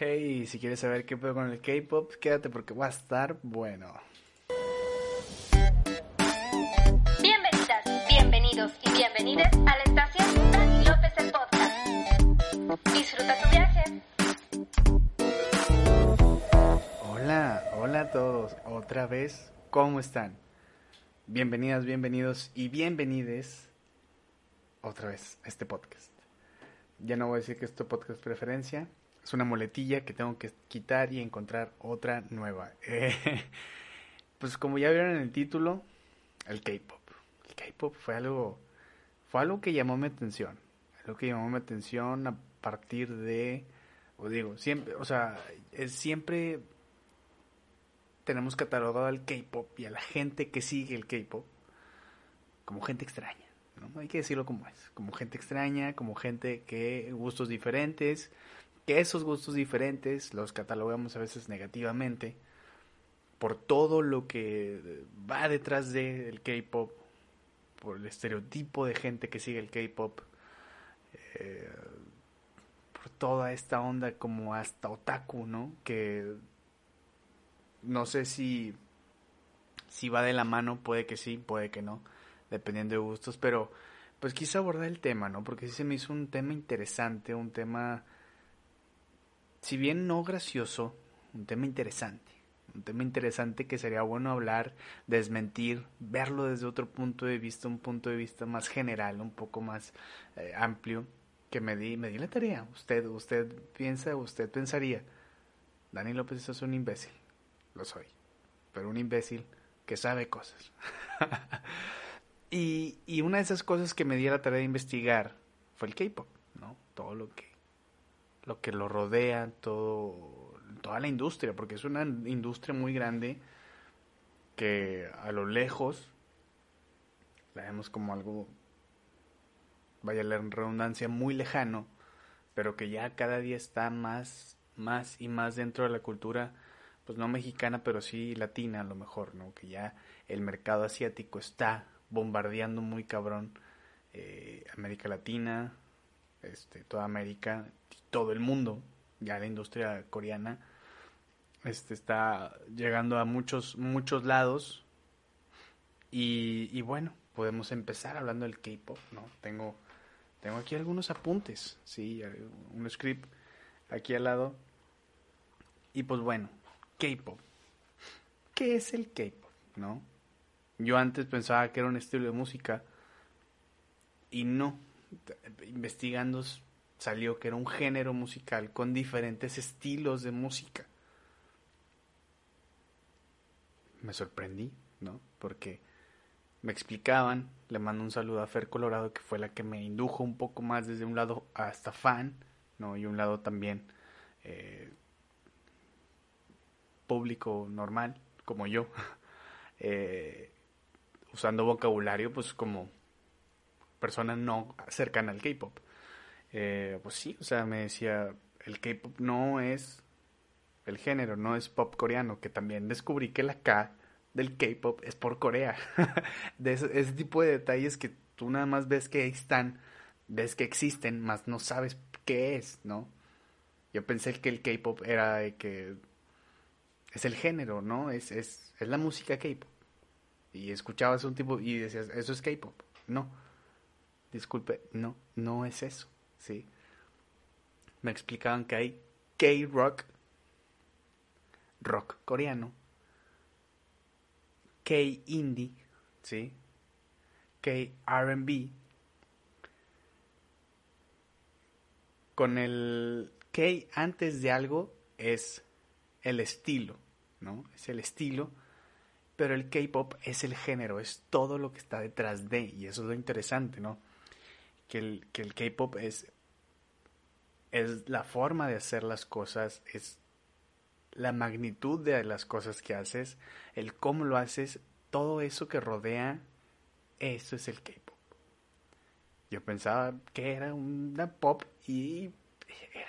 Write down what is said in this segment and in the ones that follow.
Hey, si quieres saber qué puedo con el K-pop, quédate porque va a estar bueno. Bienvenidas, bienvenidos y bienvenidas a la estación Dani López el Podcast. Disfruta tu viaje. Hola, hola a todos. Otra vez, ¿cómo están? Bienvenidas, bienvenidos y bienvenides otra vez a este podcast. Ya no voy a decir que es tu podcast preferencia, es una muletilla que tengo que quitar y encontrar otra nueva. Eh, pues como ya vieron en el título, el K-pop. El K-pop fue algo, fue algo que llamó mi atención. Algo que llamó mi atención a partir de, o digo, siempre, o sea, es siempre tenemos catalogado al K-pop y a la gente que sigue el K-pop como gente extraña. ¿no? Hay que decirlo como es, como gente extraña, como gente que gustos diferentes, que esos gustos diferentes los catalogamos a veces negativamente por todo lo que va detrás del K-pop, por el estereotipo de gente que sigue el K-pop, eh, por toda esta onda como hasta otaku, ¿no? Que no sé si, si va de la mano, puede que sí, puede que no, dependiendo de gustos, pero pues quise abordar el tema, ¿no? Porque sí se me hizo un tema interesante, un tema, si bien no gracioso, un tema interesante. Un tema interesante que sería bueno hablar, desmentir, verlo desde otro punto de vista, un punto de vista más general, un poco más eh, amplio, que me di, me di la tarea. Usted, usted piensa, usted pensaría, Dani López es un imbécil. Lo soy. Pero un imbécil que sabe cosas. y, y una de esas cosas que me di la tarea de investigar fue el K-pop, ¿no? Todo lo que lo que lo rodea, todo toda la industria, porque es una industria muy grande que a lo lejos la vemos como algo vaya la redundancia muy lejano, pero que ya cada día está más más y más dentro de la cultura pues no mexicana, pero sí latina a lo mejor, ¿no? Que ya el mercado asiático está bombardeando muy cabrón eh, América Latina, este, toda América, todo el mundo, ya la industria coreana este, está llegando a muchos, muchos lados. Y, y bueno, podemos empezar hablando del K-pop, ¿no? Tengo, tengo aquí algunos apuntes, sí, un script aquí al lado. Y pues bueno, K-pop. ¿Qué es el K-pop? ¿No? Yo antes pensaba que era un estilo de música y no. Investigando salió que era un género musical con diferentes estilos de música. Me sorprendí, ¿no? Porque me explicaban, le mando un saludo a Fer Colorado, que fue la que me indujo un poco más desde un lado hasta fan, ¿no? Y un lado también eh, público normal, como yo, eh, usando vocabulario, pues como persona no cercana al K-pop. Eh, pues sí, o sea, me decía, el K-pop no es el género, no es pop coreano, que también descubrí que la K del K-pop es por Corea. de ese, tipo de detalles que tú nada más ves que están, ves que existen, más no sabes qué es, ¿no? Yo pensé que el K-pop era de que es el género, ¿no? Es, es, es la música K-pop. Y escuchabas un tipo y decías, eso es K-pop. No. Disculpe, no, no es eso, ¿sí? Me explicaban que hay K-rock, rock coreano, K-indie, ¿sí? K-RB. Con el K antes de algo es el estilo, ¿no? Es el estilo, pero el K-pop es el género, es todo lo que está detrás de, y eso es lo interesante, ¿no? Que el, que el K-pop es, es la forma de hacer las cosas, es la magnitud de las cosas que haces, el cómo lo haces, todo eso que rodea, eso es el K-pop. Yo pensaba que era una pop y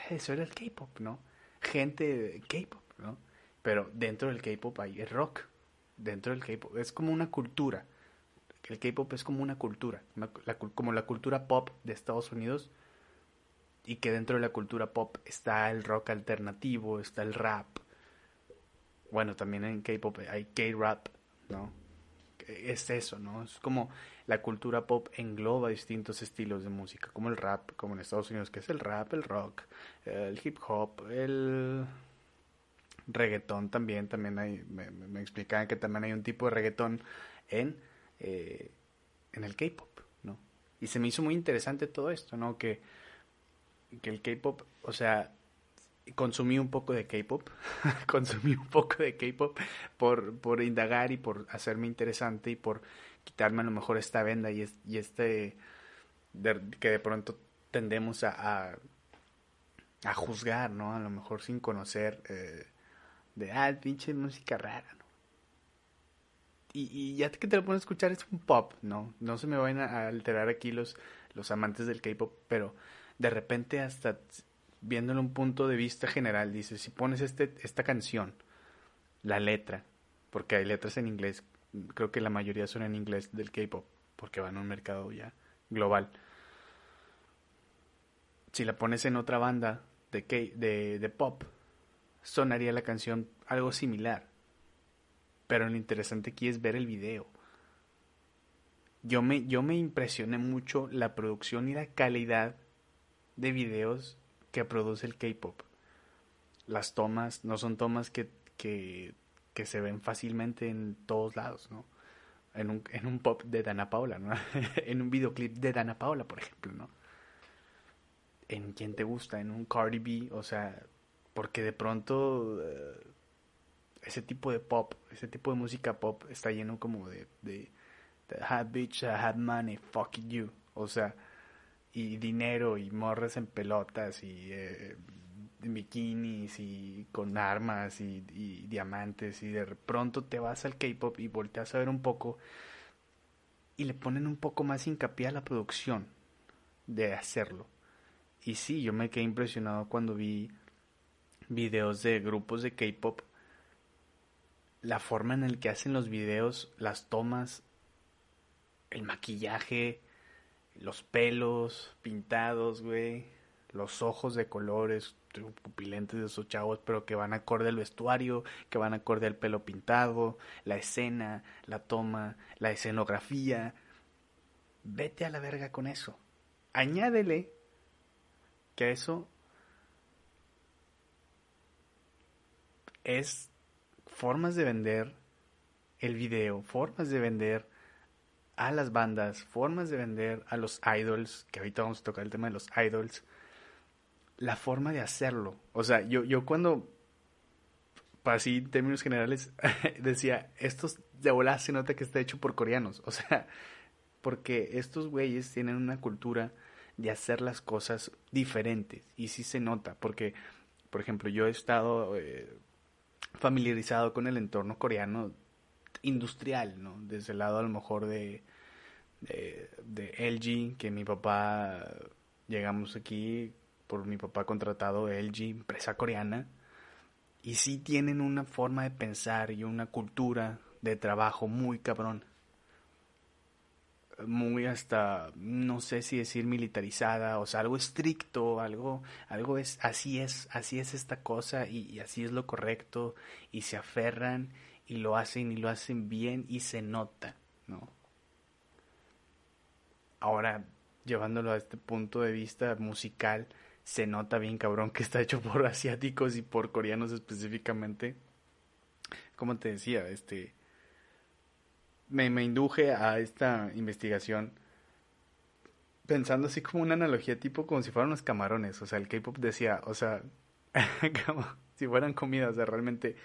eso era el K-pop, ¿no? Gente K-pop, ¿no? Pero dentro del K-pop hay rock. Dentro del K-pop es como una cultura. El K-pop es como una cultura, la, como la cultura pop de Estados Unidos. y que dentro de la cultura pop está el rock alternativo, está el rap. Bueno, también en K-pop hay K-rap, ¿no? Es eso, ¿no? Es como la cultura pop engloba distintos estilos de música, como el rap, como en Estados Unidos, que es el rap, el rock, el hip hop, el reggaetón también, también hay, me, me explicaban que también hay un tipo de reggaetón en, eh, en el K-pop, ¿no? Y se me hizo muy interesante todo esto, ¿no? Que, que el K-pop, o sea, consumí un poco de K-pop, consumí un poco de K-pop por, por indagar y por hacerme interesante y por quitarme a lo mejor esta venda y, y este que de pronto tendemos a, a, juzgar, ¿no? A lo mejor sin conocer eh, de, ah, pinche música rara, ¿no? Y, y, ya que te lo pones a escuchar es un pop, ¿no? No se me van a alterar aquí los, los amantes del K-pop, pero de repente hasta viéndolo un punto de vista general, dices, si pones este, esta canción, la letra, porque hay letras en inglés, creo que la mayoría son en inglés del K-pop, porque van a un mercado ya global. Si la pones en otra banda de, K, de, de pop, sonaría la canción algo similar. Pero lo interesante aquí es ver el video. Yo me, yo me impresioné mucho la producción y la calidad de videos que produce el K-pop. Las tomas no son tomas que, que, que, se ven fácilmente en todos lados, ¿no? En un, en un pop de Dana Paula, ¿no? en un videoclip de Dana Paula, por ejemplo, ¿no? En quien te gusta, en un Cardi B, o sea, porque de pronto uh, ese tipo de pop, ese tipo de música pop está lleno como de, de, de had bitch, I had money, fuck you, o sea, y dinero y morras en pelotas y eh, bikinis y con armas y, y, diamantes y de pronto te vas al K-pop y volteas a ver un poco y le ponen un poco más hincapié a la producción de hacerlo. Y sí, yo me quedé impresionado cuando vi videos de grupos de K-pop. La forma en el que hacen los videos, las tomas, el maquillaje, los pelos pintados, güey, los ojos de colores pupilentes de esos chavos, pero que van acorde al vestuario, que van acorde al pelo pintado, la escena, la toma, la escenografía. Vete a la verga con eso. Añádele que eso es formas de vender el video, formas de vender a las bandas, formas de vender a los idols, que ahorita vamos a tocar el tema de los idols, la forma de hacerlo. O sea, yo, yo cuando, así en términos generales, decía, estos de volada se nota que está hecho por coreanos. O sea, porque estos güeyes tienen una cultura de hacer las cosas diferentes. Y sí se nota, porque, por ejemplo, yo he estado eh, familiarizado con el entorno coreano industrial, ¿no? Desde el lado a lo mejor de, de, LG, que mi papá, llegamos aquí por mi papá contratado LG, empresa coreana, y sí tienen una forma de pensar y una cultura de trabajo muy cabrón. Muy hasta, no sé si decir militarizada, o sea, algo estricto, algo, algo es, así es, así es esta cosa y, y así es lo correcto, y se aferran y lo hacen y lo hacen bien y se nota, ¿no? Ahora, llevándolo a este punto de vista musical, se nota bien cabrón que está hecho por asiáticos y por coreanos específicamente. Como te decía, este me, me induje a esta investigación pensando así como una analogía tipo como si fueran unos camarones, o sea, el K-pop decía, o sea, si fueran comidas, o sea, realmente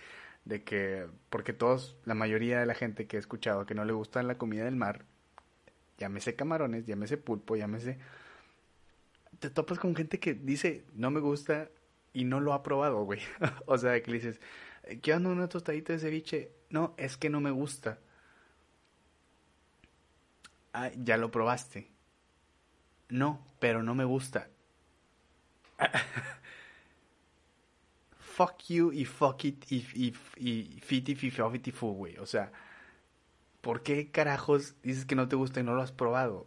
de que, porque todos, la mayoría de la gente que he escuchado que no le gusta la comida del mar, llámese camarones, llámese pulpo, llámese... Te topas con gente que dice, no me gusta y no lo ha probado, güey. o sea, que le dices, ¿qué onda una tostadita de ceviche? No, es que no me gusta. Ah, ya lo probaste. No, pero no me gusta. fuck you y fuck it y, y, y fiti fiti fu, güey. O sea, ¿por qué carajos dices que no te gusta y no lo has probado?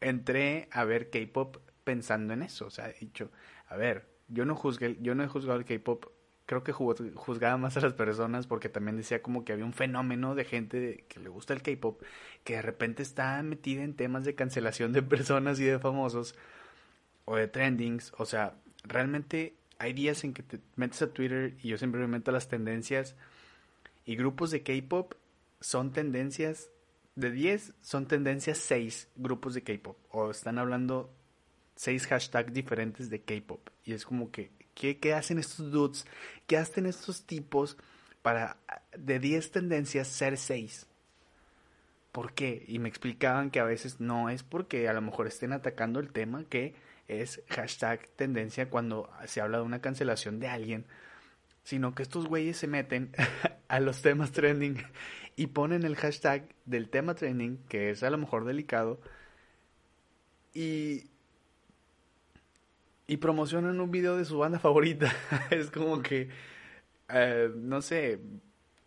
Entré a ver K-pop pensando en eso. O sea, he dicho, a ver, yo no juzgué, yo no he juzgado el K-pop, creo que juzgaba más a las personas porque también decía como que había un fenómeno de gente que le gusta el K-pop que de repente está metida en temas de cancelación de personas y de famosos o de trendings. O sea, realmente hay días en que te metes a Twitter y yo siempre me meto a las tendencias y grupos de K-pop son tendencias de 10 son tendencias 6 grupos de K-pop o están hablando 6 hashtags diferentes de K-pop y es como que ¿qué, ¿qué, hacen estos dudes? ¿Qué hacen estos tipos para de 10 tendencias ser 6? ¿Por qué? Y me explicaban que a veces no es porque a lo mejor estén atacando el tema que es hashtag tendencia cuando se habla de una cancelación de alguien, sino que estos güeyes se meten a los temas trending y ponen el hashtag del tema trending, que es a lo mejor delicado, y, y promocionan un video de su banda favorita. es como que, eh, no sé,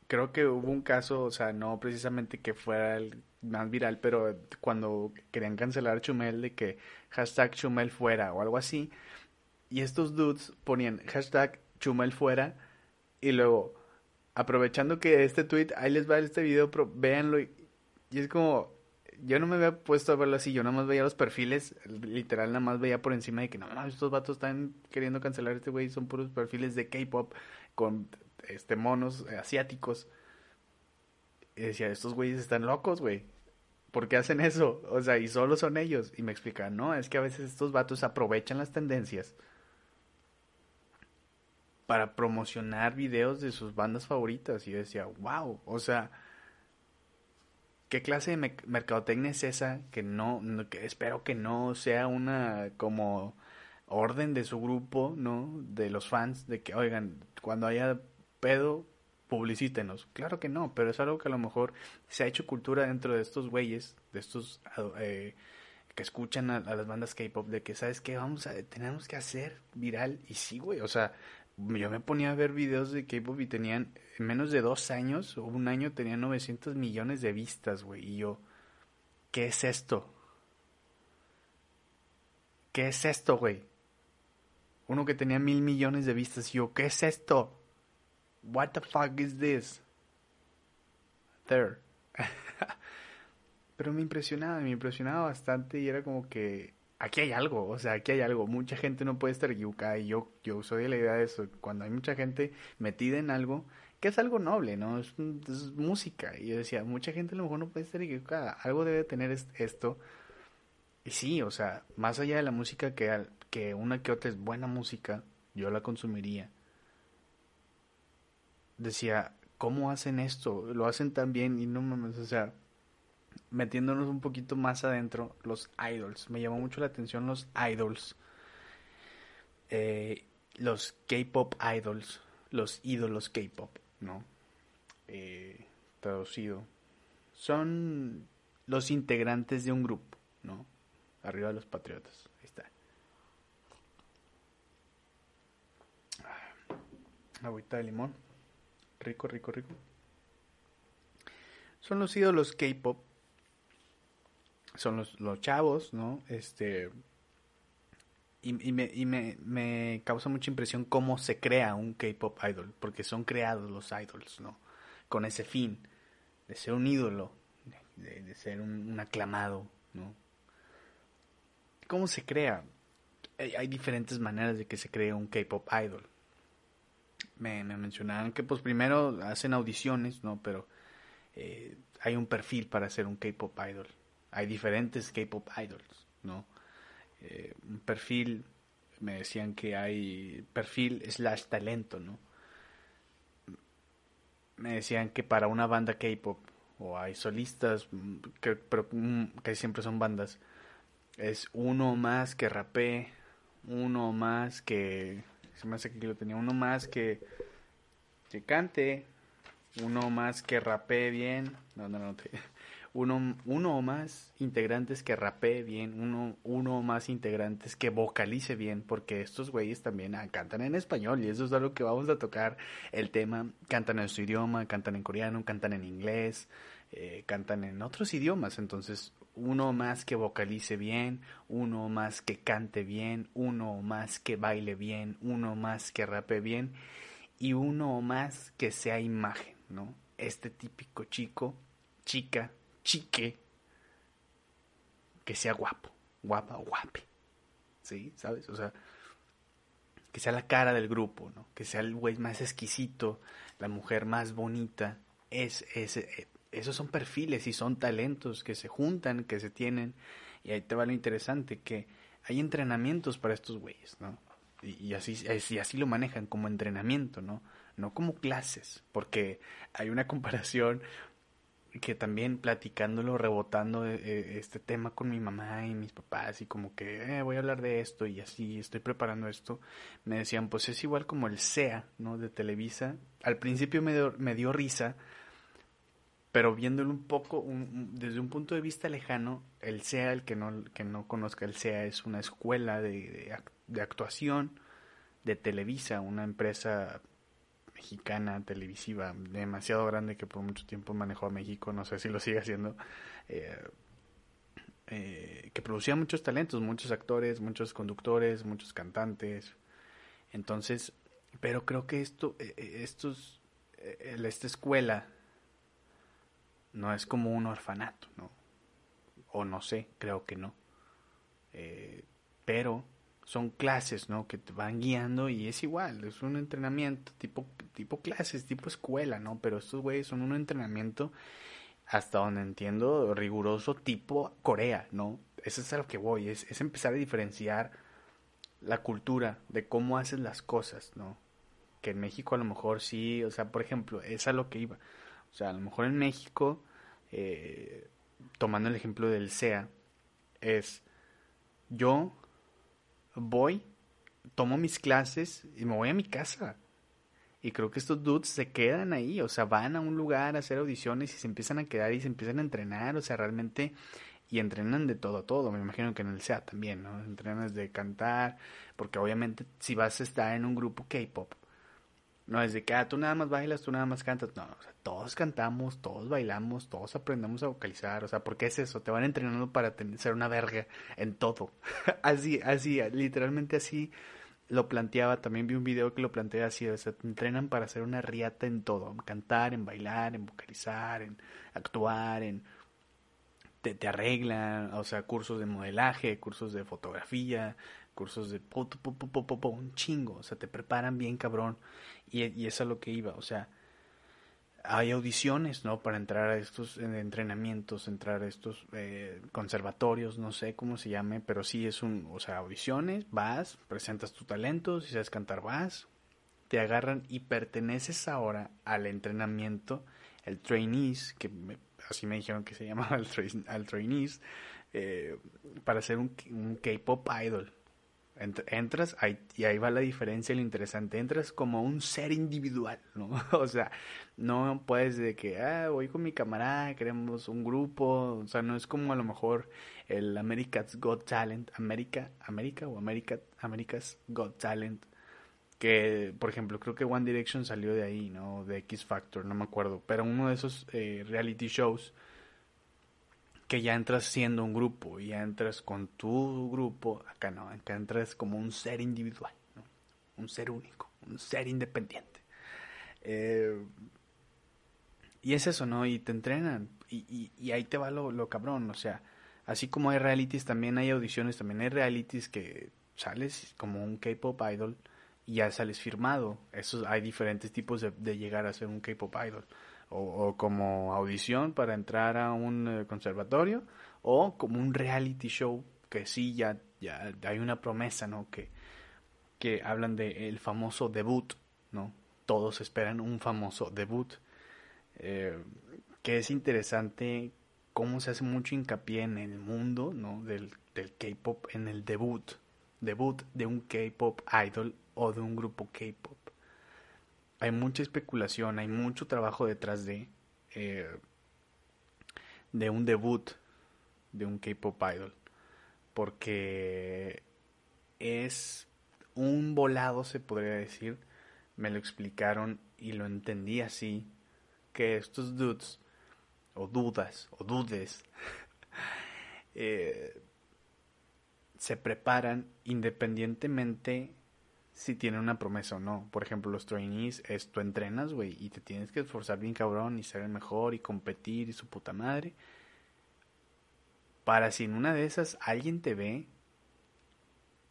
creo que hubo un caso, o sea, no precisamente que fuera el más viral, pero cuando querían cancelar Chumel de que hashtag Chumel fuera o algo así, y estos dudes ponían hashtag Chumel fuera y luego aprovechando que este tweet, ahí les va este video, pero véanlo. Y, es como, yo no me había puesto a verlo así, yo nada más veía los perfiles, literal nada más veía por encima de que no, estos vatos están queriendo cancelar este güey, son puros perfiles de K-pop con este monos asiáticos. Y decía, estos güeyes están locos, güey. ¿Por qué hacen eso? O sea, y solo son ellos. Y me explican, no, es que a veces estos vatos aprovechan las tendencias para promocionar videos de sus bandas favoritas. Y yo decía, wow, o sea, ¿qué clase de mercadotecnia es esa? Que no, que espero que no sea una como orden de su grupo, ¿no? De los fans, de que, oigan, cuando haya pedo, publicítenos. Claro que no, pero es algo que a lo mejor se ha hecho cultura dentro de estos güeyes, de estos eh, que escuchan a, a las bandas K-pop, de que, ¿sabes qué? Vamos a, tenemos que hacer viral. Y sí, güey, o sea, yo me ponía a ver videos de K-pop y tenían, en menos de dos años o un año, tenían 900 millones de vistas, güey. Y yo, ¿qué es esto? ¿Qué es esto, güey? Uno que tenía mil millones de vistas. Y yo, ¿qué es esto? What the fuck is this? There. Pero me impresionaba, me impresionaba bastante y era como que aquí hay algo, o sea, aquí hay algo. Mucha gente no puede estar equivocada y yo, yo soy de la idea de eso. Cuando hay mucha gente metida en algo, que es algo noble, ¿no? Es, música. Y yo decía, mucha gente a lo mejor no puede estar equivocada. Algo debe tener esto. Y sí, o sea, más allá de la música que, que una que otra es buena música, yo la consumiría. Decía, ¿cómo hacen esto? Lo hacen tan bien y no mames, o sea, metiéndonos un poquito más adentro, los idols. Me llamó mucho la atención los idols. Eh, los K-pop idols, los ídolos K-pop, ¿no? Eh, traducido. Son los integrantes de un grupo, ¿no? Arriba de los patriotas. Ahí está. Ah, agüita de limón. Rico, rico, rico. Son los ídolos K-pop son los, los chavos, ¿no? Este, y, y, me, y me, me, causa mucha impresión cómo se crea un K-pop idol, porque son creados los idols, ¿no? Con ese fin, de ser un ídolo, de, ser un, aclamado, ¿no? ¿Cómo se crea? Hay, diferentes maneras de que se cree un K-pop idol. Me, me mencionaron que pues primero hacen audiciones, ¿no? Pero eh, hay un perfil para ser un K-pop idol hay diferentes K-pop idols, ¿no? Eh, un perfil, me decían que hay perfil slash talento, ¿no? Me decían que para una banda K-pop, o hay solistas, que, pero mm, que siempre son bandas, es uno más que rapee, uno más que, se me hace que lo tenía, uno más que, que cante, uno más que rapee bien, no, no, no, te, uno, uno o más integrantes que rapee bien, uno, uno o más integrantes que vocalice bien, porque estos güeyes también ah, cantan en español y eso es algo que vamos a tocar el tema, cantan en su idioma, cantan en coreano, cantan en inglés, eh, cantan en otros idiomas, entonces uno más que vocalice bien, uno más que cante bien, uno más que baile bien, uno más que rape bien y uno más que sea imagen, ¿no? Este típico chico, chica, chique, que sea guapo, guapa o guape, ¿sí? ¿Sabes? O sea, que sea la cara del grupo, ¿no? Que sea el güey más exquisito, la mujer más bonita, es, es, esos son perfiles y son talentos que se juntan, que se tienen. Y ahí te va lo interesante, que hay entrenamientos para estos güeyes, ¿no? Y, así, y así lo manejan como entrenamiento, ¿no? No como clases, porque hay una comparación que también platicándolo, rebotando eh, eh, este tema con mi mamá y mis papás y como que eh, voy a hablar de esto y así estoy preparando esto, me decían pues es igual como el SEA, ¿no? De Televisa. Al principio me me dio risa pero viéndolo un poco desde un punto de vista lejano, el SEA, el que no, que no conozca el SEA, es una escuela de, de, actuación de Televisa, una empresa mexicana televisiva demasiado grande que por mucho tiempo manejó a México, no sé si lo sigue haciendo, eh, eh, que producía muchos talentos, muchos actores, muchos conductores, muchos cantantes. Entonces, pero creo que esto, eh, estos, esta escuela no es como un orfanato, ¿no? O no sé, creo que no. Eh, pero son clases, ¿no? Que te van guiando y es igual, es un entrenamiento tipo, tipo clases, tipo escuela, ¿no? Pero estos güeyes son un entrenamiento, hasta donde entiendo, riguroso tipo Corea, ¿no? Eso es a lo que voy, es, es empezar a diferenciar la cultura de cómo hacen las cosas, ¿no? Que en México a lo mejor sí, o sea, por ejemplo, es a lo que iba. O sea, a lo mejor en México, eh, tomando el ejemplo del SEA, es yo voy, tomo mis clases y me voy a mi casa. Y creo que estos dudes se quedan ahí, o sea, van a un lugar a hacer audiciones y se empiezan a quedar y se empiezan a entrenar, o sea, realmente, y entrenan de todo a todo, me imagino que en el SEA también, ¿no? Entrenan desde cantar, porque obviamente si vas a estar en un grupo K-pop, no es de que, ah, tú nada más bailas, tú nada más cantas. No, o sea, todos cantamos, todos bailamos, todos aprendemos a vocalizar. O sea, ¿por qué es eso? Te van entrenando para ser una verga en todo. así, así, literalmente así lo planteaba. También vi un video que lo plantea así. O sea, te entrenan para ser una riata en todo. En cantar, en bailar, en vocalizar, en actuar, en... Te, te arreglan, o sea, cursos de modelaje, cursos de fotografía, cursos de un chingo, o sea, te preparan bien cabrón. Y, y es a lo que iba, o sea, hay audiciones, ¿no? Para entrar a estos entrenamientos, entrar a estos eh, conservatorios, no sé cómo se llame, pero sí es un, o sea, audiciones, vas, presentas tu talento, si sabes cantar, vas, te agarran y perteneces ahora al entrenamiento, el trainees, que así me dijeron que se llamaba el al trainees, eh, para ser un K-pop idol, entras ahí, y ahí va la diferencia, lo interesante, entras como un ser individual, ¿no? o sea, no puedes de que, ah, voy con mi camarada, queremos un grupo, o sea, no es como a lo mejor el America's Got Talent, América, América o America, America's Got Talent, que, por ejemplo, creo que One Direction salió de ahí, ¿no? De X Factor, no me acuerdo, pero uno de esos eh, reality shows que ya entras siendo un grupo, y ya entras con tu grupo, acá no, acá entras como un ser individual, un ser único, un ser independiente. Eh, y es eso, ¿no? Y te entrenan, y, y, ahí te va lo, lo, cabrón, o sea, así como hay realities, también hay audiciones, también hay realities que sales como un K-pop idol y ya sales firmado. Eso, hay diferentes tipos de llegar a ser un K-pop idol o, como audición para entrar a un eh, conservatorio o como un reality show que sí ya, ya hay una promesa, ¿no? Que, que hablan de el famoso debut, ¿no? Todos esperan un famoso debut. Eh, que es interesante cómo se hace mucho hincapié en el mundo, ¿no? Del, del K-pop, en el debut. Debut de un K-pop idol o de un grupo K-pop hay mucha especulación, hay mucho trabajo detrás de, eh, de un debut de un K-Pop idol. Porque es un volado, se podría decir. Me lo explicaron y lo entendí así. Que estos dudes o dudas, o dudes, eh, se preparan independientemente si tienen una promesa o no. Por ejemplo, los trainees es tú entrenas, güey, y te tienes que esforzar bien cabrón y ser el mejor y competir y su puta madre. Para si en una de esas alguien te ve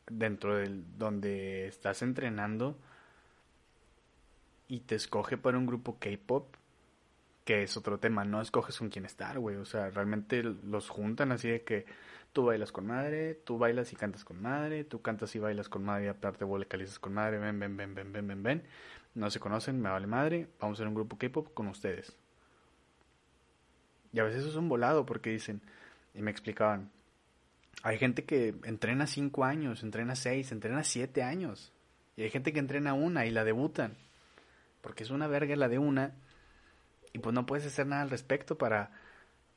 dentro del donde estás entrenando y te escoge para un grupo K-pop, que es otro tema, no escoges con quién estar, güey, o sea, realmente los juntan así de que tú bailas con madre, tú bailas y cantas con madre, tú cantas y bailas con madre y aparte vocalizas con madre, ven, ven, ven, ven, ven, ven, ven, no se conocen, me vale madre, vamos a ser un grupo K-pop con ustedes. Y a veces eso es un volado porque dicen, y me explicaban, hay gente que entrena cinco años, entrena seis, entrena siete años. Y hay gente que entrena una y la debutan. Porque es una verga la de una. Y pues no puedes hacer nada al respecto para,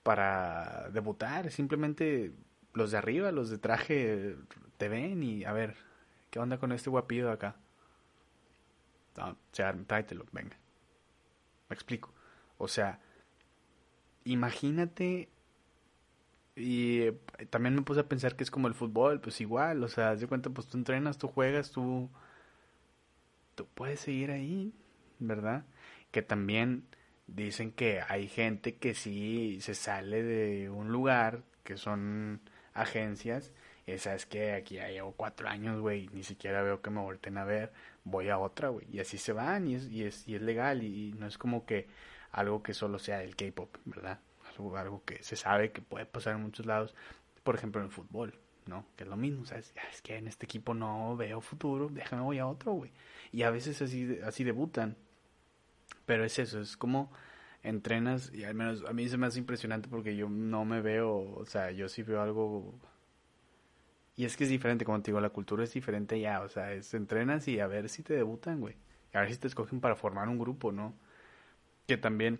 para debutar. Simplemente los de arriba, los de traje, te ven y a ver, ¿qué onda con este guapillo de acá? No, o sea, venga. Me explico. O sea, imagínate y eh, también me puse a pensar que es como el fútbol, pues igual, o sea, de cuenta, pues tú entrenas, tú juegas, tú, tú puedes seguir ahí, ¿verdad? Que también dicen que hay gente que sí se sale de un lugar, que son agencias, y sabes que aquí ya llevo cuatro años, güey, ni siquiera veo que me volten a ver, voy a otra, güey, y así se van, y es, y es, y es legal, y no es como que algo que solo sea el K-pop, ¿verdad? algo, que se sabe que puede pasar en muchos lados, por ejemplo en el fútbol, ¿no? Que es lo mismo, ¿sabes? Es que en este equipo no veo futuro, déjame voy a otro, güey. Y a veces así, así debutan. Pero es eso, es como entrenas, y al menos a mí se me hace impresionante porque yo no me veo, o sea, yo sí veo algo... Y es que es diferente, como te digo, la cultura es diferente ya, o sea, es entrenas y a ver si te debutan, güey. A ver si te escogen para formar un grupo, ¿no? Que también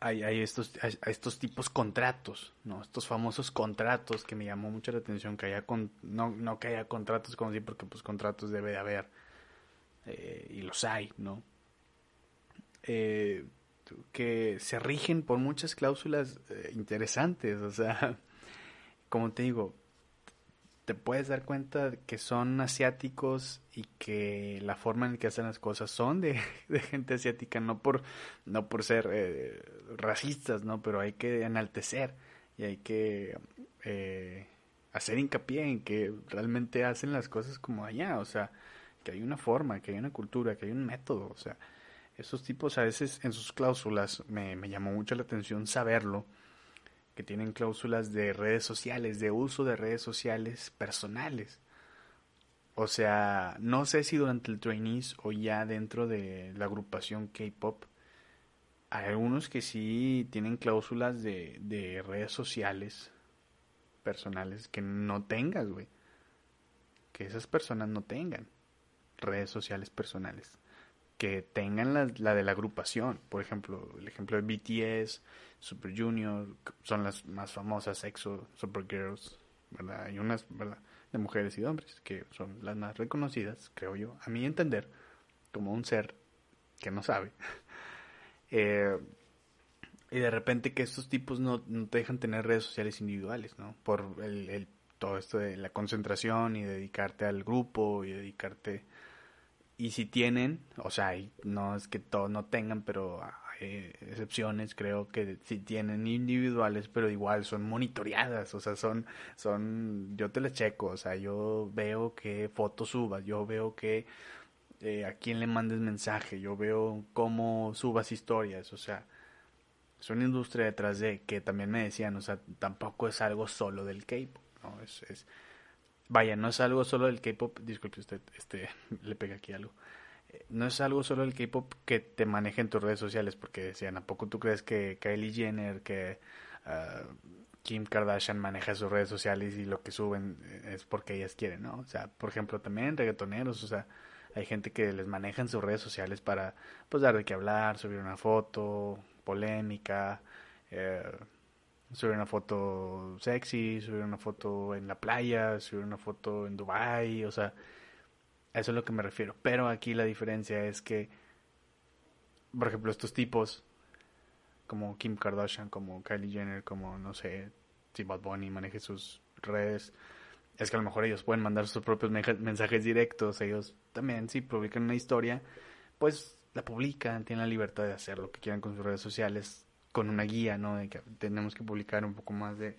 hay, hay estos, estos tipos contratos, ¿no? Estos famosos contratos que me llamó mucho la atención que haya con, no, no que haya contratos como si porque pues contratos debe de haber eh, y los hay, ¿no? Eh, que se rigen por muchas cláusulas eh, interesantes, o sea, como te digo, te puedes dar cuenta que son asiáticos y que la forma en que hacen las cosas son de, gente asiática, no por, no por ser eh, racistas, ¿no? Pero hay que enaltecer y hay que eh, hacer hincapié en que realmente hacen las cosas como allá, o sea, que hay una forma, que hay una cultura, que hay un método, o sea, esos tipos a veces en sus cláusulas me, me llamó mucho la atención saberlo que tienen cláusulas de redes sociales, de uso de redes sociales personales. O sea, no sé si durante el trainees o ya dentro de la agrupación K-Pop, hay algunos que sí tienen cláusulas de, de redes sociales personales que no tengas, güey. Que esas personas no tengan redes sociales personales. Que tengan la, la de la agrupación. Por ejemplo, el ejemplo de BTS, Super Junior, son las más famosas, EXO, Supergirls, ¿verdad? Hay unas, ¿verdad? De mujeres y de hombres, que son las más reconocidas, creo yo, a mi entender, como un ser que no sabe. eh, y de repente que estos tipos no, no, te dejan tener redes sociales individuales, ¿no? Por el, el, todo esto de la concentración y dedicarte al grupo y dedicarte... Y si tienen, o sea, no es que todos no tengan, pero eh, excepciones, creo que sí tienen individuales, pero igual son monitoreadas, o sea, son, son, yo te las checo, o sea, yo veo qué fotos subas, yo veo que eh, a quién le mandes mensaje, yo veo cómo subas historias, o sea, es una industria detrás de que también me decían, o sea, tampoco es algo solo del K-pop, ¿no? Es, es, vaya, no es algo solo del K-pop, disculpe usted, este, le pega aquí algo no es algo solo el K-pop que te maneje en tus redes sociales, porque decían, ¿a poco tú crees que Kylie Jenner, que uh, Kim Kardashian maneja sus redes sociales y lo que suben es porque ellas quieren, ¿no? O sea, por ejemplo, también reggaetoneros, o sea, hay gente que les maneja en sus redes sociales para, pues, dar de qué hablar, subir una foto, polémica, eh, subir una foto sexy, subir una foto en la playa, subir una foto en Dubai, o sea, eso es lo que me refiero. Pero aquí la diferencia es que, por ejemplo, estos tipos como Kim Kardashian, como Kylie Jenner, como no sé, si Bad Bunny maneje sus redes, es que a lo mejor ellos pueden mandar sus propios mensajes directos, ellos también si publican una historia, pues la publican, tienen la libertad de hacer lo que quieran con sus redes sociales, con una guía, ¿no? De que tenemos que publicar un poco más de,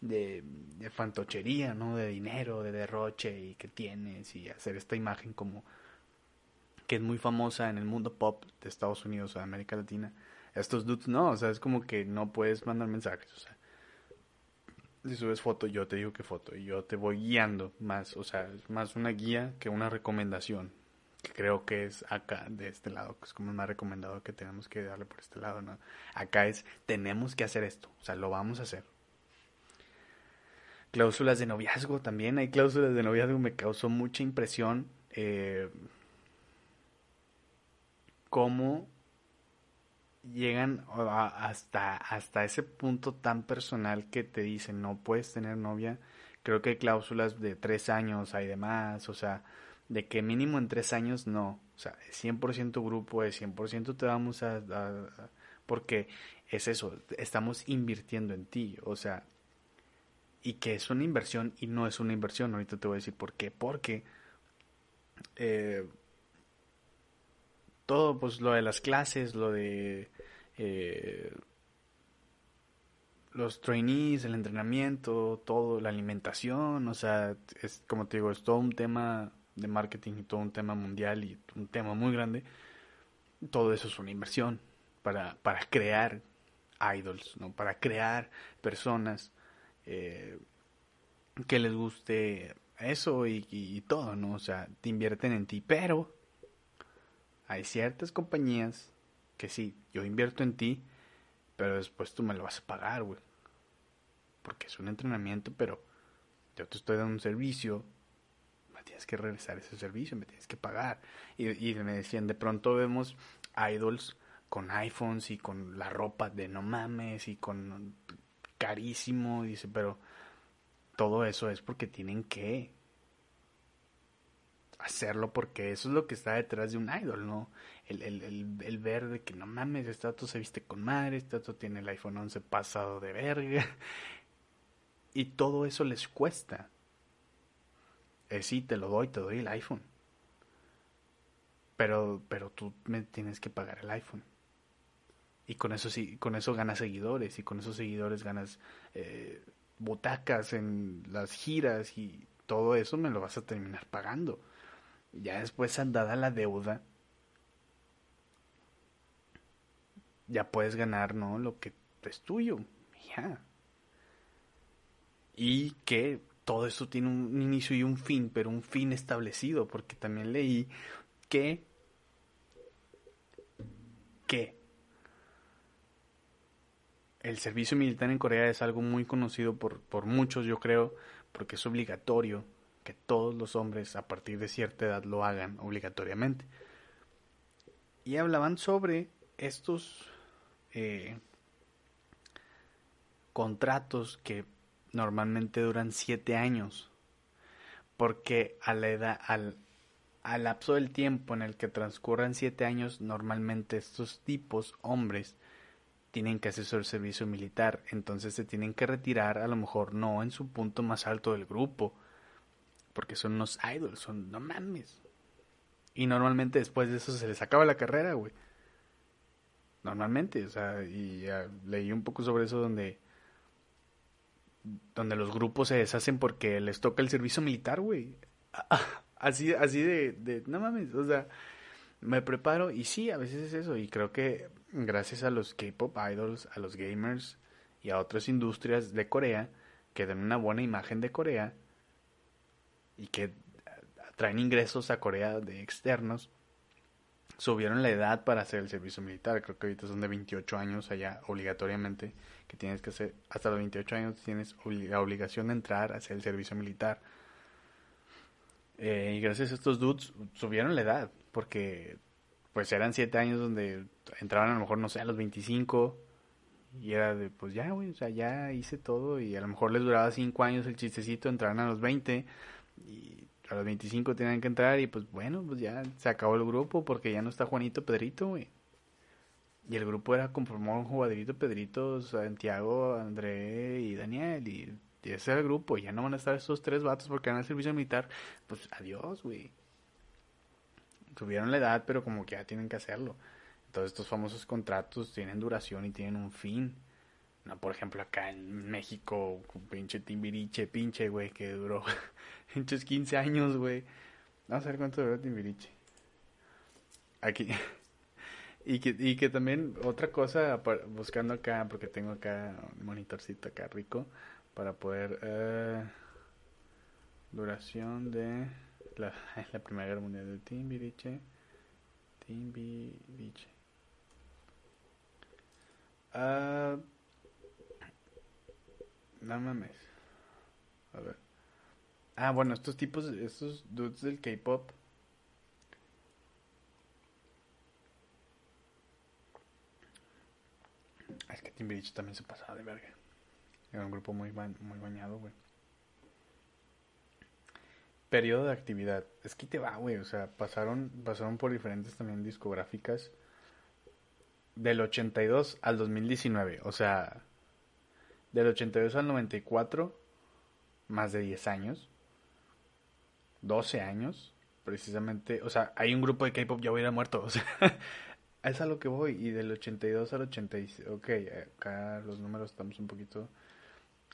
de, fantochería, ¿no? De dinero, de derroche y que tienes y hacer esta imagen como que es muy famosa en el mundo pop de Estados Unidos o de América Latina. Estos dudes no, o sea, es como que no puedes mandar mensajes, o sea, si subes foto, yo te digo que foto y yo te voy guiando más, o sea, es más una guía que una recomendación, que creo que es acá, de este lado, que es como más recomendado que tenemos que darle por este lado, ¿no? Acá es, tenemos que hacer esto, o sea, lo vamos a hacer. Cláusulas de noviazgo también, hay cláusulas de noviazgo, me causó mucha impresión eh, cómo llegan hasta, hasta ese punto tan personal que te dicen no puedes tener novia. Creo que hay cláusulas de tres años, hay demás, o sea, de que mínimo en tres años no. O sea, 100% grupo, es 100% te vamos a, Porque es eso, estamos invirtiendo en ti, o sea, y que es una inversión y no es una inversión. Ahorita te voy a decir por qué. Porque eh, todo, pues lo de las clases, lo de eh, los trainees, el entrenamiento, todo, la alimentación, o sea, es como te digo, es todo un tema de marketing y todo un tema mundial y un tema muy grande. Todo eso es una inversión para, para crear idols, ¿no? Para crear personas eh, que les guste eso y, y, todo, ¿no? O sea, te invierten en ti, pero hay ciertas compañías que sí, yo invierto en ti, pero después tú me lo vas a pagar, güey. Porque es un entrenamiento, pero yo te estoy dando un servicio, tienes que regresar ese servicio, me tienes que pagar. Y, me decían, de pronto vemos idols con iPhones y con la ropa de no mames y con carísimo, dice, pero todo eso es porque tienen que hacerlo porque eso es lo que está detrás de un idol, ¿no? El, el, el, ver de que no mames, este dato se viste con madre, este dato tiene el iPhone 11 pasado de verga. Y todo eso les cuesta. Eh, sí, te lo doy, te doy el iPhone. Pero, pero tú me tienes que pagar el iPhone. Y con eso sí, con eso ganas seguidores, y con esos seguidores ganas eh, butacas en las giras y todo eso me lo vas a terminar pagando. Ya después andada la deuda, ya puedes ganar, ¿no? Lo que es tuyo, ya. Y que todo eso tiene un inicio y un fin, pero un fin establecido, porque también leí que que el servicio militar en Corea es algo muy conocido por, por muchos, yo creo, porque es obligatorio que todos los hombres a partir de cierta edad lo hagan obligatoriamente. Y hablaban sobre estos eh, contratos que normalmente duran siete años. Porque a la edad, al, al lapso del tiempo en el que transcurran siete años, normalmente estos tipos, hombres, tienen que hacer el servicio militar, entonces se tienen que retirar a lo mejor no en su punto más alto del grupo, porque son unos idols, son, no mames. Y normalmente después de eso se les acaba la carrera, güey. Normalmente, o sea, y leí un poco sobre eso donde donde los grupos se deshacen porque les toca el servicio militar, güey. Así, así de, de, no mames, o sea, me preparo y sí, a veces es eso. Y creo que gracias a los K-pop idols, a los gamers y a otras industrias de Corea que dan una buena imagen de Corea, y que traen ingresos a Corea de externos, subieron la edad para hacer el servicio militar. Creo que ahorita son de 28 años allá, obligatoriamente, que tienes que hacer, hasta los 28 años tienes la obligación de entrar a hacer el servicio militar. Eh, y gracias a estos dudes subieron la edad, porque pues eran 7 años donde entraban a lo mejor, no sé, a los 25. Y era de, pues ya, güey, o sea, ya hice todo y a lo mejor les duraba 5 años el chistecito, entraron a los 20 y a los 25 tienen que entrar y pues bueno, pues ya se acabó el grupo porque ya no está Juanito Pedrito, güey. Y el grupo era conformado con Jugadrito, Pedrito, Santiago, André y Daniel. Y, ese era el grupo. Ya no van a estar esos tres vatos porque van al servicio militar. Pues adiós, güey. Tuvieron la edad, pero como que ya tienen que hacerlo. Entonces estos famosos contratos tienen duración y tienen un fin. No, por ejemplo, acá en México, pinche Timbiriche, pinche, güey, que duró pinches 15 años, güey. Vamos a ver cuánto duró Timbiriche. Aquí. y, que, y que también, otra cosa, buscando acá, porque tengo acá un monitorcito acá rico, para poder... Eh, duración de la, Primera Guerra Mundial de Timbiriche. Timbiriche. Ah... No mames. A ver. Ah, bueno, estos tipos, estos dudes del K-pop. Es que Timbiriche también se pasaba de verga. Era un grupo muy, muy bañado, güey. Periodo de actividad. Es que te va, güey. O sea, pasaron, pasaron por diferentes también discográficas. Del 82 al 2019. O sea, del 82 al 94, más de 10 años. 12 años, precisamente. O sea, hay un grupo de K-pop ya hubiera muerto. O sea, es a lo que voy. Y del 82 al 86. Ok, acá los números estamos un poquito.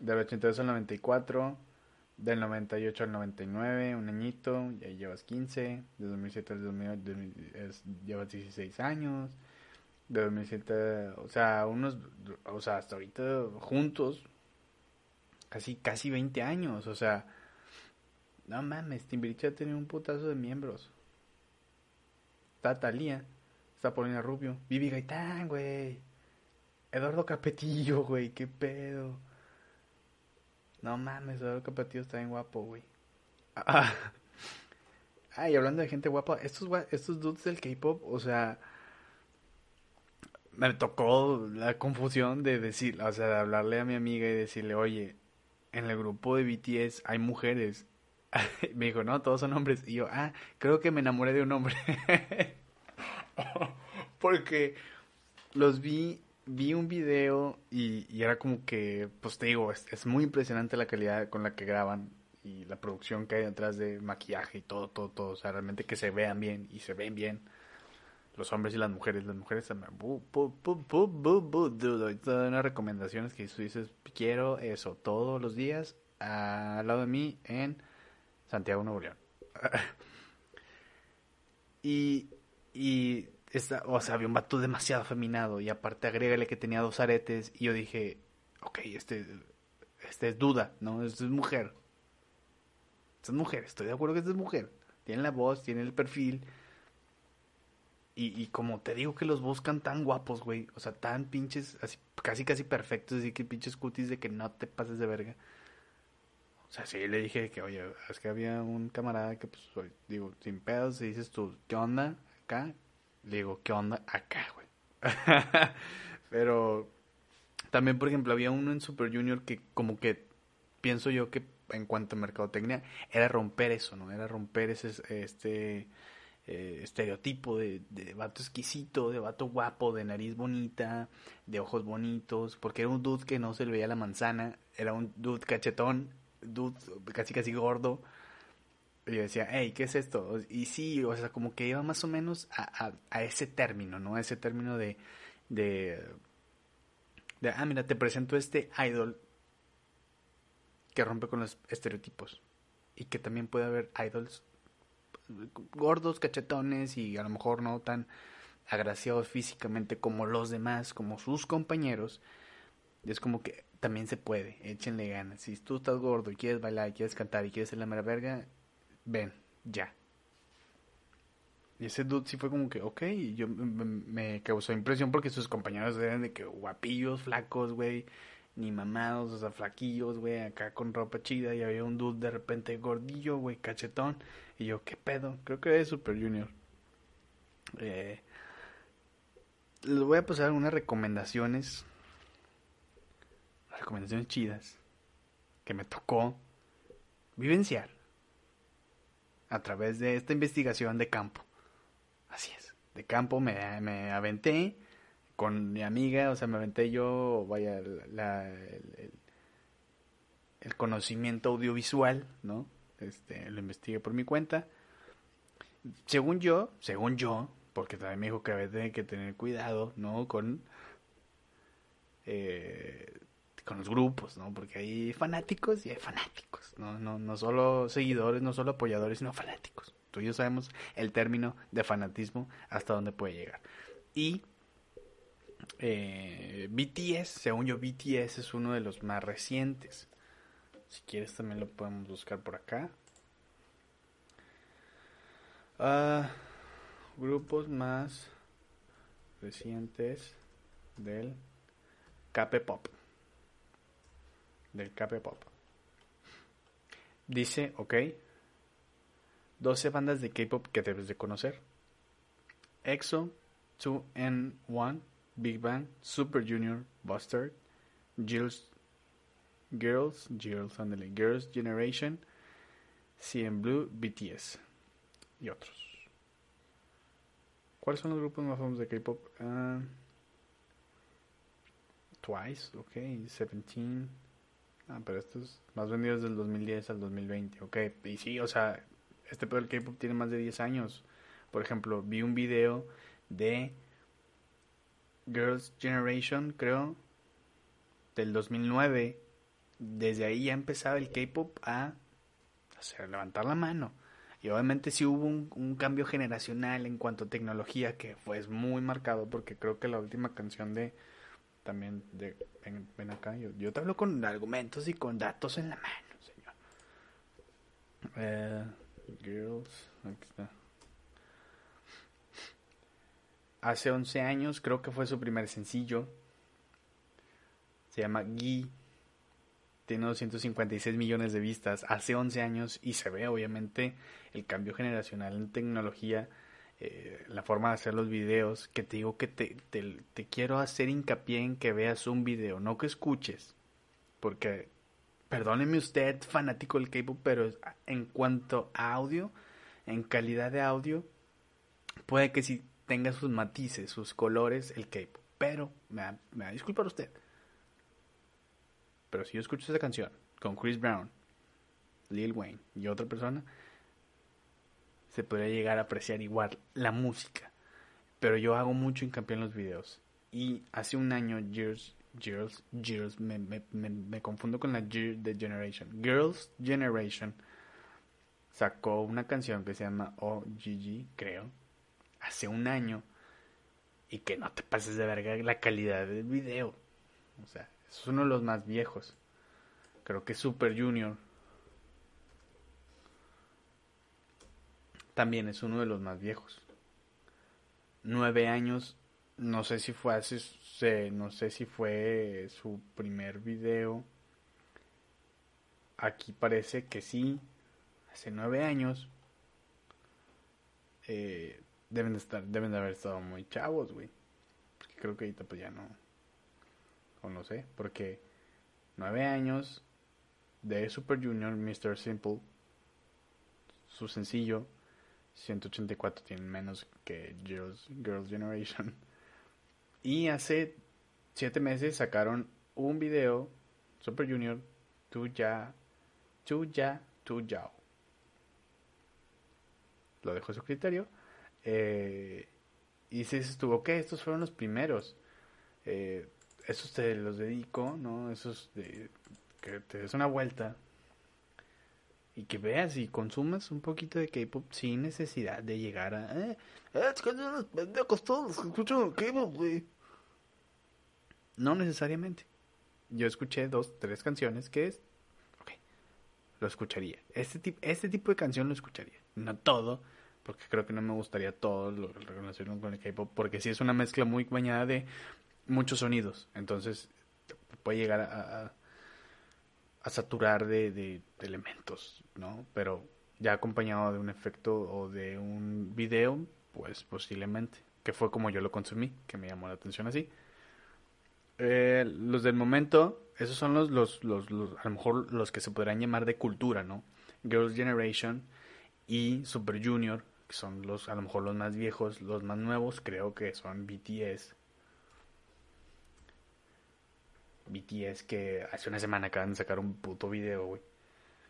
Del 82 al 94. Del 98 al 99, un añito, y ahí llevas 15. De 2007 al 2008 llevas 16 años de 2007, o sea, unos, o sea, hasta ahorita juntos, casi, casi 20 años, o sea, no mames, Timbiriche ha tenido un putazo de miembros. Está Talía, está Paulina Rubio, Vivi Gaitán, güey, Eduardo Capetillo, güey, qué pedo. No mames, Eduardo Capetillo está bien guapo, güey. Ah, ah, y hablando de gente guapa, estos, estos dudes del K-pop, o sea, me tocó la confusión de decir, o sea, de hablarle a mi amiga y decirle, oye, en el grupo de BTS hay mujeres. me dijo, no, todos son hombres. Y yo, ah, creo que me enamoré de un hombre. Porque los vi, vi un video y, era como que, pues te digo, es, muy impresionante la calidad con la que graban y la producción que hay detrás de maquillaje y todo, todo, todo. O sea, realmente que se vean bien y se ven bien los hombres y las mujeres. Las mujeres también. Unas recomendaciones que tú dices, quiero eso todos los días al lado de mí en Santiago, Nuevo León. y, y esta, o sea, había un vato demasiado afeminado y aparte agrégale que tenía dos aretes y yo dije, ok, este, este es duda, ¿no? Este es mujer. Esta es mujer, estoy de acuerdo que esta es mujer. Tiene la voz, tiene el perfil, y, y como te digo que los buscan tan guapos, güey. O sea, tan pinches, así, casi casi perfectos. Así que pinches cutis de que no te pases de verga. O sea, sí le dije que, oye, es que había un camarada que, pues, digo, sin pedos, y dices tú, ¿qué onda acá? Le digo, ¿qué onda acá, güey? Pero también, por ejemplo, había uno en Super Junior que como que pienso yo que en cuanto a mercadotecnia era romper eso, ¿no? Era romper ese, este eh, estereotipo de, de, vato exquisito, de vato guapo, de nariz bonita, de ojos bonitos, porque era un dude que no se le veía la manzana, era un dude cachetón, dude casi casi gordo. Y yo decía, hey, ¿qué es esto? Y sí, o sea, como que iba más o menos a, a, ese término, ¿no? A ese término de, de, de, ah, mira, te presento este idol que rompe con los estereotipos. Y que también puede haber idols gordos, cachetones y a lo mejor no tan agraciados físicamente como los demás, como sus compañeros. Es como que también se puede, échenle ganas. Si tú estás gordo y quieres bailar, y quieres cantar y quieres ser la mera verga, ven, ya. Y ese dude sí fue como que, ok, yo me, causó impresión porque sus compañeros eran de que guapillos, flacos, güey, ni mamados, o sea, flaquillos, güey, acá con ropa chida y había un dude de repente gordillo, güey, cachetón. Y yo, ¿qué pedo? Creo que es Super Junior. Eh, les voy a pasar unas recomendaciones. Recomendaciones chidas. Que me tocó vivenciar. A través de esta investigación de campo. Así es. De campo me, me aventé. con mi amiga, o sea, me aventé yo, vaya, la, el, el, conocimiento audiovisual, ¿no? Este, lo investigué por mi cuenta. Según yo, según yo, porque también me dijo que había que tener cuidado, ¿no? Con, eh, con los grupos, ¿no? Porque hay fanáticos y hay fanáticos, ¿no? No, no solo seguidores, no solo apoyadores, sino fanáticos. Tú y yo sabemos el término de fanatismo hasta dónde puede llegar. Y eh, BTS, según yo, BTS es uno de los más recientes. Si quieres también lo podemos buscar por acá. Ah, grupos más recientes del K-pop. Del K-pop. Dice, ok, 12 bandas de K-pop que debes de conocer. EXO, 2N1, Big Bang, Super Junior, Buster, Girls, Girls, Girls, Girls Generation, CN Blue, BTS y otros. ¿Cuáles son los grupos más famosos de K-pop? Uh, Twice, ok, Seventeen. Ah, pero estos más vendidos del 2010 al 2020, ok. Y sí, o sea, este pedo del K-pop tiene más de 10 años. Por ejemplo, vi un video de Girls Generation, creo, del 2009. Desde ahí ya empezaba el K-pop a, a levantar la mano. Y obviamente sí hubo un, cambio generacional en cuanto a tecnología que fue muy marcado porque creo que la última canción de también de ven, acá yo, yo, te hablo con argumentos y con datos en la mano señor. Eh, girls aquí está. Hace 11 años creo que fue su primer sencillo. Se llama Gui. Tiene 256 millones de vistas. Hace 11 años y se ve obviamente el cambio generacional en tecnología, eh, la forma de hacer los videos, que te digo que te, quiero hacer hincapié en que veas un video, no que escuches, porque perdóneme usted, fanático del K-pop, pero en cuanto a audio, en calidad de audio, puede que sí tenga sus matices, sus colores, el K-pop, pero me va, me va a disculpar usted. Pero si yo escucho esa canción con Chris Brown, Lil Wayne y otra persona, se podría llegar a apreciar igual la música. Pero yo hago mucho hincapié en los videos. Y hace un año, Girls, Girls, Girls, me, me, me, confundo con la The Generation. Girls Generation sacó una canción que se llama OGG, creo, hace un año. Y que no te pases de verga la calidad del video. O sea, es uno de los más viejos. Creo que Super Junior. También es uno de los más viejos. Nueve años. No sé si fue hace, no sé si fue su primer video. Aquí parece que sí. Hace nueve años. Eh, deben de estar, deben de haber estado muy chavos, güey. Creo que ahorita pues ya no o no sé, porque nueve años de Super Junior, Mr. Simple, su sencillo, 184 tienen menos que Girls, Generation. Y hace siete meses sacaron un video, Super Junior, Tu Ya, Tu Ya. Lo dejo a su criterio. Eh, y se estuvo, ok, estos fueron los primeros. Eh, esos te los dedico, ¿no? Esos de que te des una vuelta y que veas y consumas un poquito de K-pop sin necesidad de llegar a. Eh, eh pendejos todos K-pop, güey. No necesariamente. Yo escuché dos, tres canciones que es. Ok, lo escucharía. Este, tipo este tipo de canción lo escucharía. No todo, porque creo que no me gustaría todo lo relacionado con el K-pop, porque si es una mezcla muy bañada de muchos sonidos. Entonces puede llegar a, a, saturar de, de, elementos, ¿no? Pero ya acompañado de un efecto o de un video, pues posiblemente. Que fue como yo lo consumí, que me llamó la atención así. Eh, los del momento, esos son los, los, los, los, a lo mejor los que se podrán llamar de cultura, ¿no? Girls' Generation y Super Junior, que son los, a lo mejor los más viejos, los más nuevos, creo que son BTS, BTS que hace una semana acaban de sacar un puto video, güey.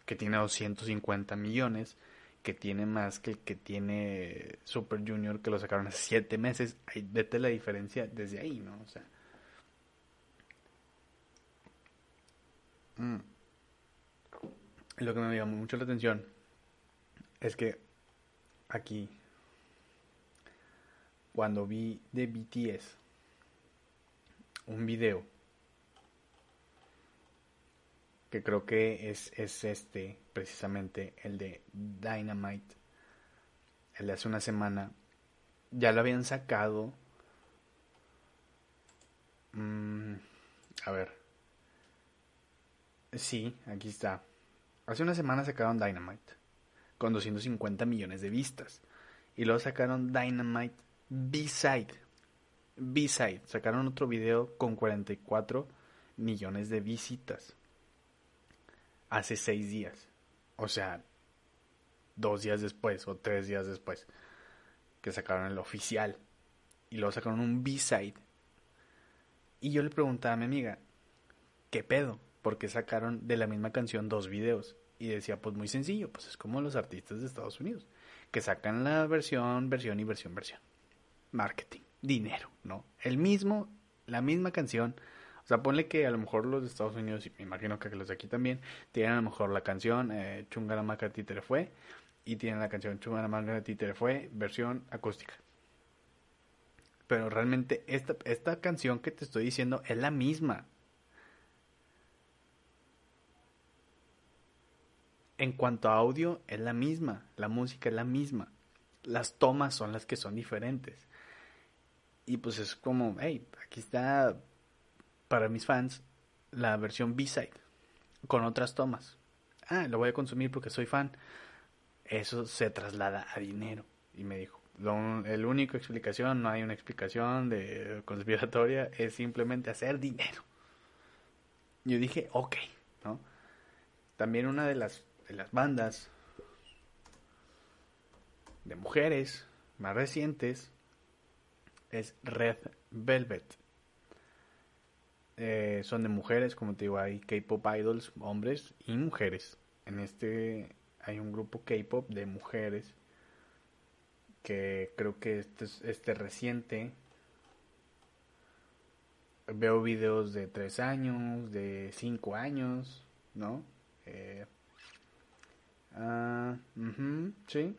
Que tiene 250 millones. Que tiene más que el que tiene Super Junior, que lo sacaron hace 7 meses. Ahí, vete la diferencia desde ahí, ¿no? O sea. Mm. Lo que me llamó mucho la atención es que aquí, cuando vi de BTS un video, que creo que es, es este, precisamente el de Dynamite, el de hace una semana, ya lo habían sacado. Mm, a ver. Sí, aquí está. Hace una semana sacaron Dynamite con 250 millones de vistas. Y luego sacaron Dynamite B-Side. B-Side. Sacaron otro video con 44 millones de visitas. Hace seis días. O sea, dos días después o tres días después. Que sacaron el oficial. Y luego sacaron un B-Side. Y yo le preguntaba a mi amiga, ¿qué pedo? Porque sacaron de la misma canción dos videos. Y decía, pues muy sencillo, pues es como los artistas de Estados Unidos, que sacan la versión, versión y versión, versión. Marketing, dinero, ¿no? El mismo, la misma canción. O sea, ponle que a lo mejor los de Estados Unidos, y me imagino que los de aquí también, tienen a lo mejor la canción eh, Chungaramaka Títere Fue, y tienen la canción Chungaramaka Títere Fue, versión acústica. Pero realmente esta, esta canción que te estoy diciendo es la misma. En cuanto a audio, es la misma, la música es la misma, las tomas son las que son diferentes. Y pues es como, hey, aquí está para mis fans la versión B-side con otras tomas. Ah, lo voy a consumir porque soy fan. Eso se traslada a dinero. Y me dijo, lo, el único explicación, no hay una explicación de conspiratoria, es simplemente hacer dinero. Yo dije, ok, ¿no? También una de las de las bandas de mujeres más recientes es Red Velvet. Eh, son de mujeres, como te digo, hay K-pop idols, hombres y mujeres. En este hay un grupo K-pop de mujeres que creo que este es este reciente. Veo videos de 3 años, de 5 años, ¿no? Eh, Ah, sí,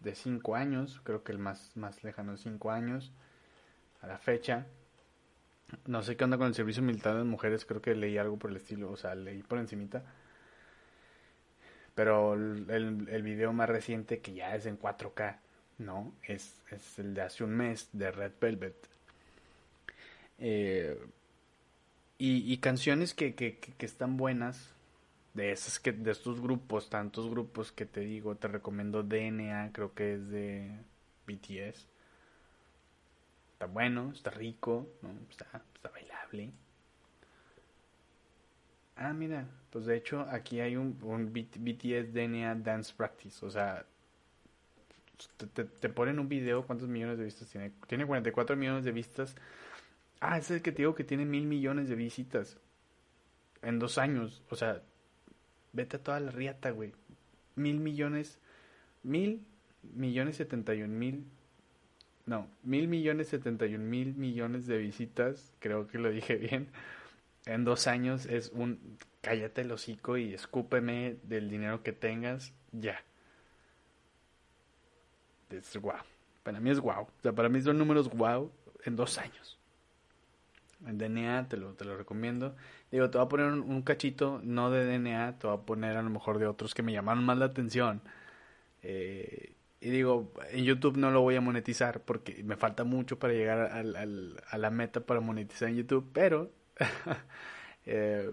de 5 años, creo que el más, más lejano es 5 años a la fecha. No sé qué onda con el servicio militar de mujeres, creo que leí algo por el estilo, o sea, leí por encimita. Pero el, el video más reciente, que ya es en 4K, ¿no? Es, es el de hace un mes, de Red Velvet. Eh, y, y, canciones que, que, que, están buenas, de esas que de estos grupos, tantos grupos que te digo, te recomiendo DNA, creo que es de BTS. Está bueno, está rico, ¿no? está, está bailable. Ah, mira, pues de hecho aquí hay un, un BTS DNA Dance Practice, o sea, te, te, ponen un video, ¿cuántos millones de vistas tiene? Tiene 44 millones de vistas. Ah, ese es el que te digo que tiene mil millones de visitas en dos años, o sea, Vete a toda la riata, güey. Mil millones. Mil millones setenta y un mil. No, mil millones setenta y un mil millones de visitas. Creo que lo dije bien. En dos años es un. Cállate el hocico y escúpeme del dinero que tengas. Ya. Es guau. Para mí es guau. O sea, para mí son números guau en dos años. En DNA te lo, te lo recomiendo. Digo, te voy a poner un, cachito, no de DNA, te voy a poner a lo mejor de otros que me llamaron más la atención. Eh, y digo, en YouTube no lo voy a monetizar porque me falta mucho para llegar al, al, a la meta para monetizar en YouTube, pero... eh,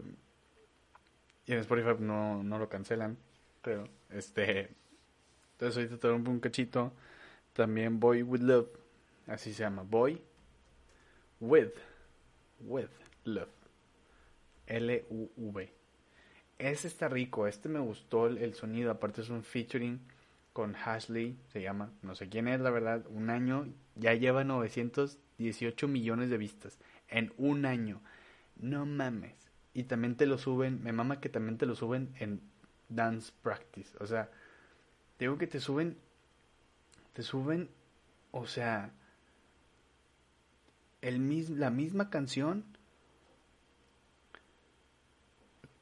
y en Spotify no, no lo cancelan, pero este... Entonces ahorita te un cachito. También Boy With Love, así se llama, Boy With, With Love. L-U-V. Ese está rico, este me gustó el, sonido, aparte es un featuring con Ashley, se llama, no sé quién es la verdad, un año, ya lleva 918 millones de vistas en un año. No mames, y también te lo suben, me mama que también te lo suben en dance practice. O sea, digo que te suben, te suben, o sea, el mis, la misma canción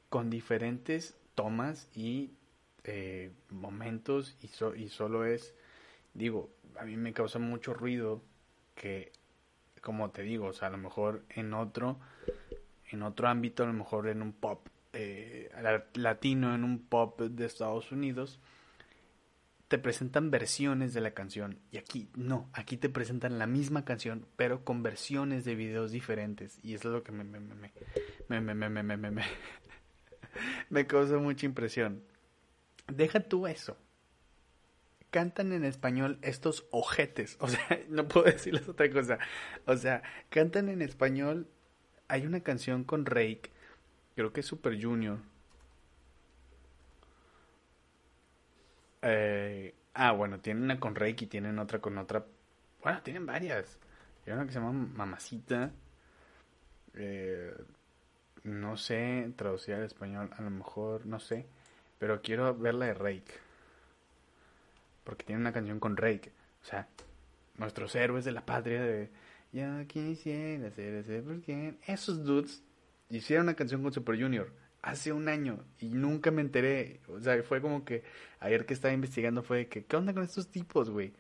con diferentes tomas y eh, momentos y, y solo es, digo, a mí me causa mucho ruido que, como te digo, o sea, a lo mejor en otro, en otro ámbito, a lo mejor en un pop eh, latino, en un pop de Estados Unidos, te presentan versiones de la canción y aquí no, aquí te presentan la misma canción pero con versiones de videos diferentes y eso es lo que me me me me me me me me me me causa mucha impresión. Deja tú eso. Cantan en español estos ojetes, o sea, no puedo decirles otra cosa. O sea, cantan en español. Hay una canción con Rake, creo que es Super Junior Eh, ah, bueno, tienen una con Reiki, tienen otra con otra. Bueno, tienen varias. Hay una que se llama Mamacita. Eh, no sé traducir al español, a lo mejor, no sé. Pero quiero ver la de Rake. Porque tiene una canción con Rake. O sea, nuestros héroes de la patria de... Ya quisiera ser ese por quién. Esos dudes hicieron una canción con Super Junior hace un año y nunca me enteré. O sea, fue como que ayer que estaba investigando fue que, ¿qué onda con estos tipos, güey?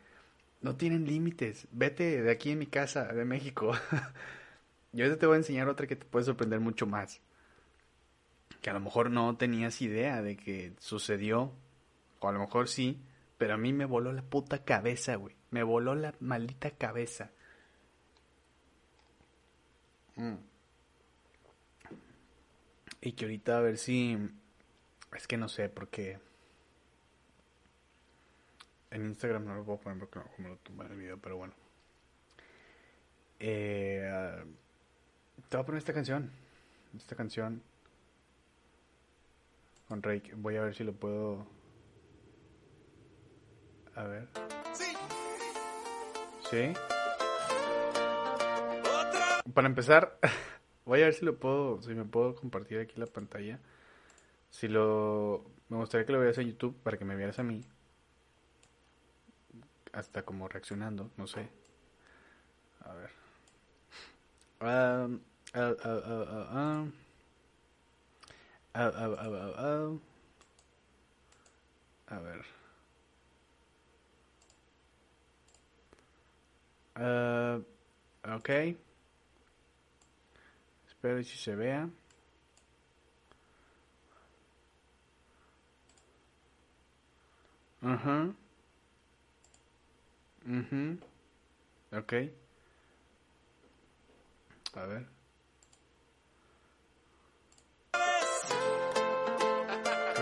No tienen límites. Vete de aquí en mi casa, de México. Yo te voy a enseñar otra que te puede sorprender mucho más. Que a lo mejor no tenías idea de que sucedió. O a lo mejor sí. Pero a mí me voló la puta cabeza, güey. Me voló la maldita cabeza. Mm. Y que ahorita a ver si... Es que no sé, porque... En Instagram no lo puedo poner porque no, como lo tumban el video, pero bueno. Eh, te voy a poner esta canción. Esta canción. Con Rake. Voy a ver si lo puedo... A ver. ¿Sí? Para empezar... Voy a ver si lo puedo, si me puedo compartir aquí la pantalla. Si lo, me gustaría que lo veas en YouTube para que me vieras a mí. Hasta como reaccionando, no sé. A ver. A, a, a, a ver. Uh, ok. Espero si se vea. Ajá. Uh -huh. A ver.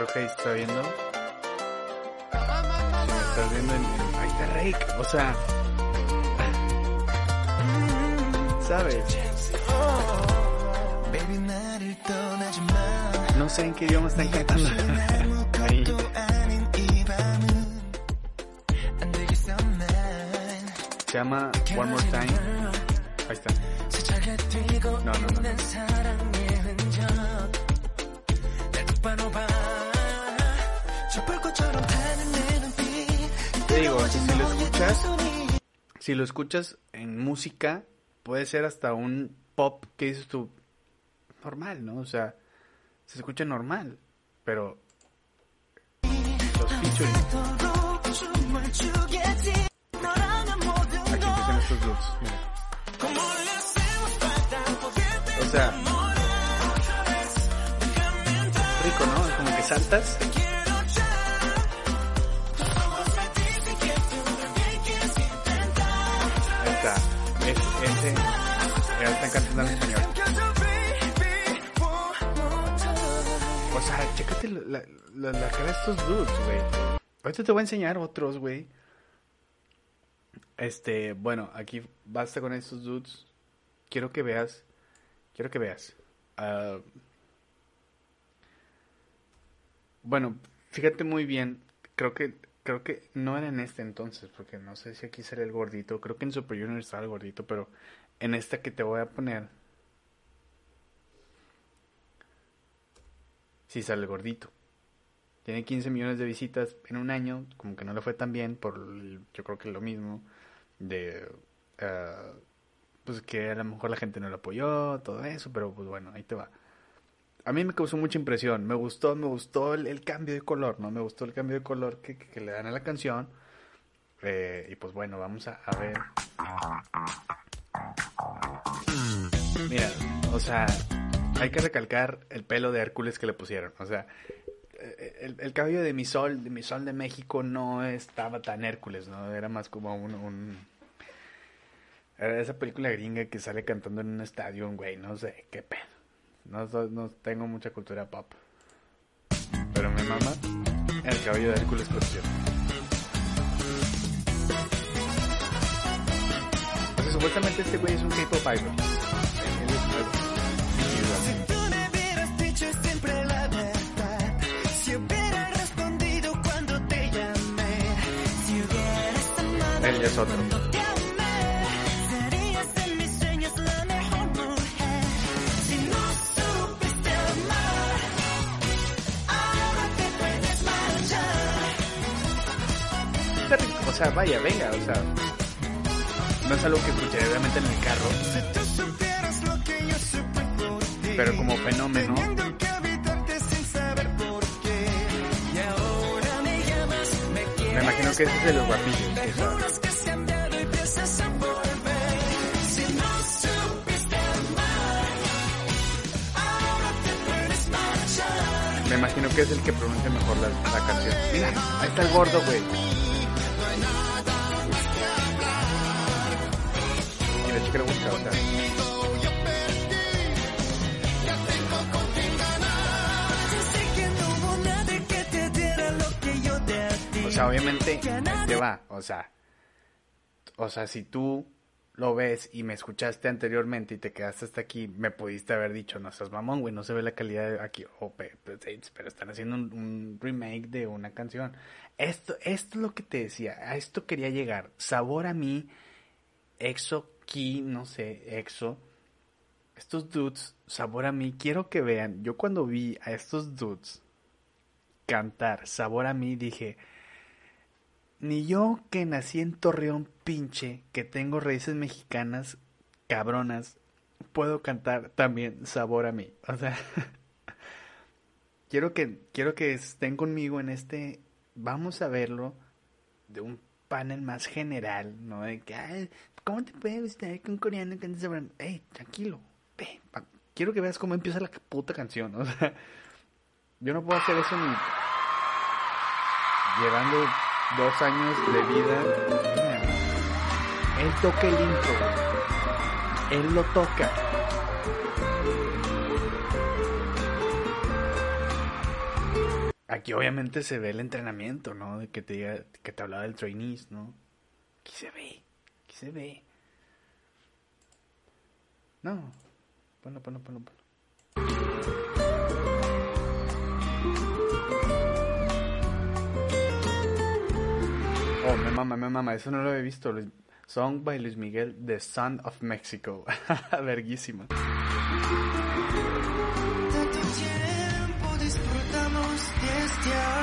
Creo que ahí está viendo. Estás viendo en, Ahí está Rake. O sea... ¿Sabes? No sé en qué idioma están cantando. Se llama One More Time. Ahí está. No, no, no. Te digo, si lo escuchas, si lo escuchas en música, puede ser hasta un pop que dices tú, normal, ¿no? O sea, se escucha normal, pero los featuring. Aquí empiezan estos looks, mira. O sea, rico, ¿no? Como que saltas. Es, ese, ya están cantando en español. O sea, chécate la, la, la cara de estos dudes, güey. Ahorita te voy a enseñar otros, güey. Este, bueno, aquí basta con estos dudes. Quiero que veas. Quiero que veas. Uh, bueno, fíjate muy bien. Creo que creo que no era en este entonces, porque no sé si aquí será el gordito. Creo que en Super Junior estaba el gordito, pero en esta que te voy a poner si sale gordito. Tiene 15 millones de visitas en un año, como que no le fue tan bien, por yo creo que lo mismo, de uh, pues que a lo mejor la gente no lo apoyó, todo eso, pero pues bueno, ahí te va. A mí me causó mucha impresión, me gustó, me gustó el, cambio de color, ¿no? Me gustó el cambio de color que, que, le dan a la canción. Eh, y pues bueno, vamos a, a ver. Mira, o sea, hay que recalcar el pelo de Hércules que le pusieron. O sea, el, el, cabello de mi sol, de mi sol de México no estaba tan Hércules, ¿no? Era más como un, un... Era esa película gringa que sale cantando en un estadio, un güey, no sé, qué pedo. No, no tengo mucha cultura pop. Pero mi mamá, el cabello de Hércules pusieron. Pues supuestamente este güey es un K-pop idol. Él es nuevo. Él ya es otro. O sea, vaya, venga, o sea, no es algo que escuché obviamente en el carro, pero como fenómeno me imagino que ese es de los guapillos. Me imagino que es el que pronuncia mejor la, la canción. Mira, ahí está el gordo, güey. Sea. O sea, obviamente te va, o sea, o sea, si tú lo ves y me escuchaste anteriormente y te quedaste hasta aquí, me pudiste haber dicho, no seas mamón, güey, no se ve la calidad aquí, oh, pero están haciendo un, remake de una canción. Esto, esto es lo que te decía, a esto quería llegar. Sabor a mí, Exo, Ki, no sé, Exo, estos dudes, sabor a mí, quiero que vean, yo cuando vi a estos dudes cantar sabor a mí, dije, ni yo que nací en Torreón pinche, que tengo raíces mexicanas cabronas, puedo cantar también sabor a mí. O sea, quiero que quiero que estén conmigo en este vamos a verlo de un panel más general, ¿no? De que, ¿cómo te puede gustar que un coreano cante mí? Ey, tranquilo, quiero que veas cómo empieza la puta canción, o sea, yo no puedo hacer eso ni llevando dos años de vida. Él toca el intro. Él lo toca. Aquí obviamente se ve el entrenamiento, ¿no? De que te que te hablaba del trainees, ¿no? Aquí se ve, se ve. No, ponlo, ponlo, ponlo, ponlo. Oh, me mama, me mama, eso no lo he visto. Song by Luis Miguel, The Son of Mexico. Verguísima. Tanto tiempo disfrutamos de este amor.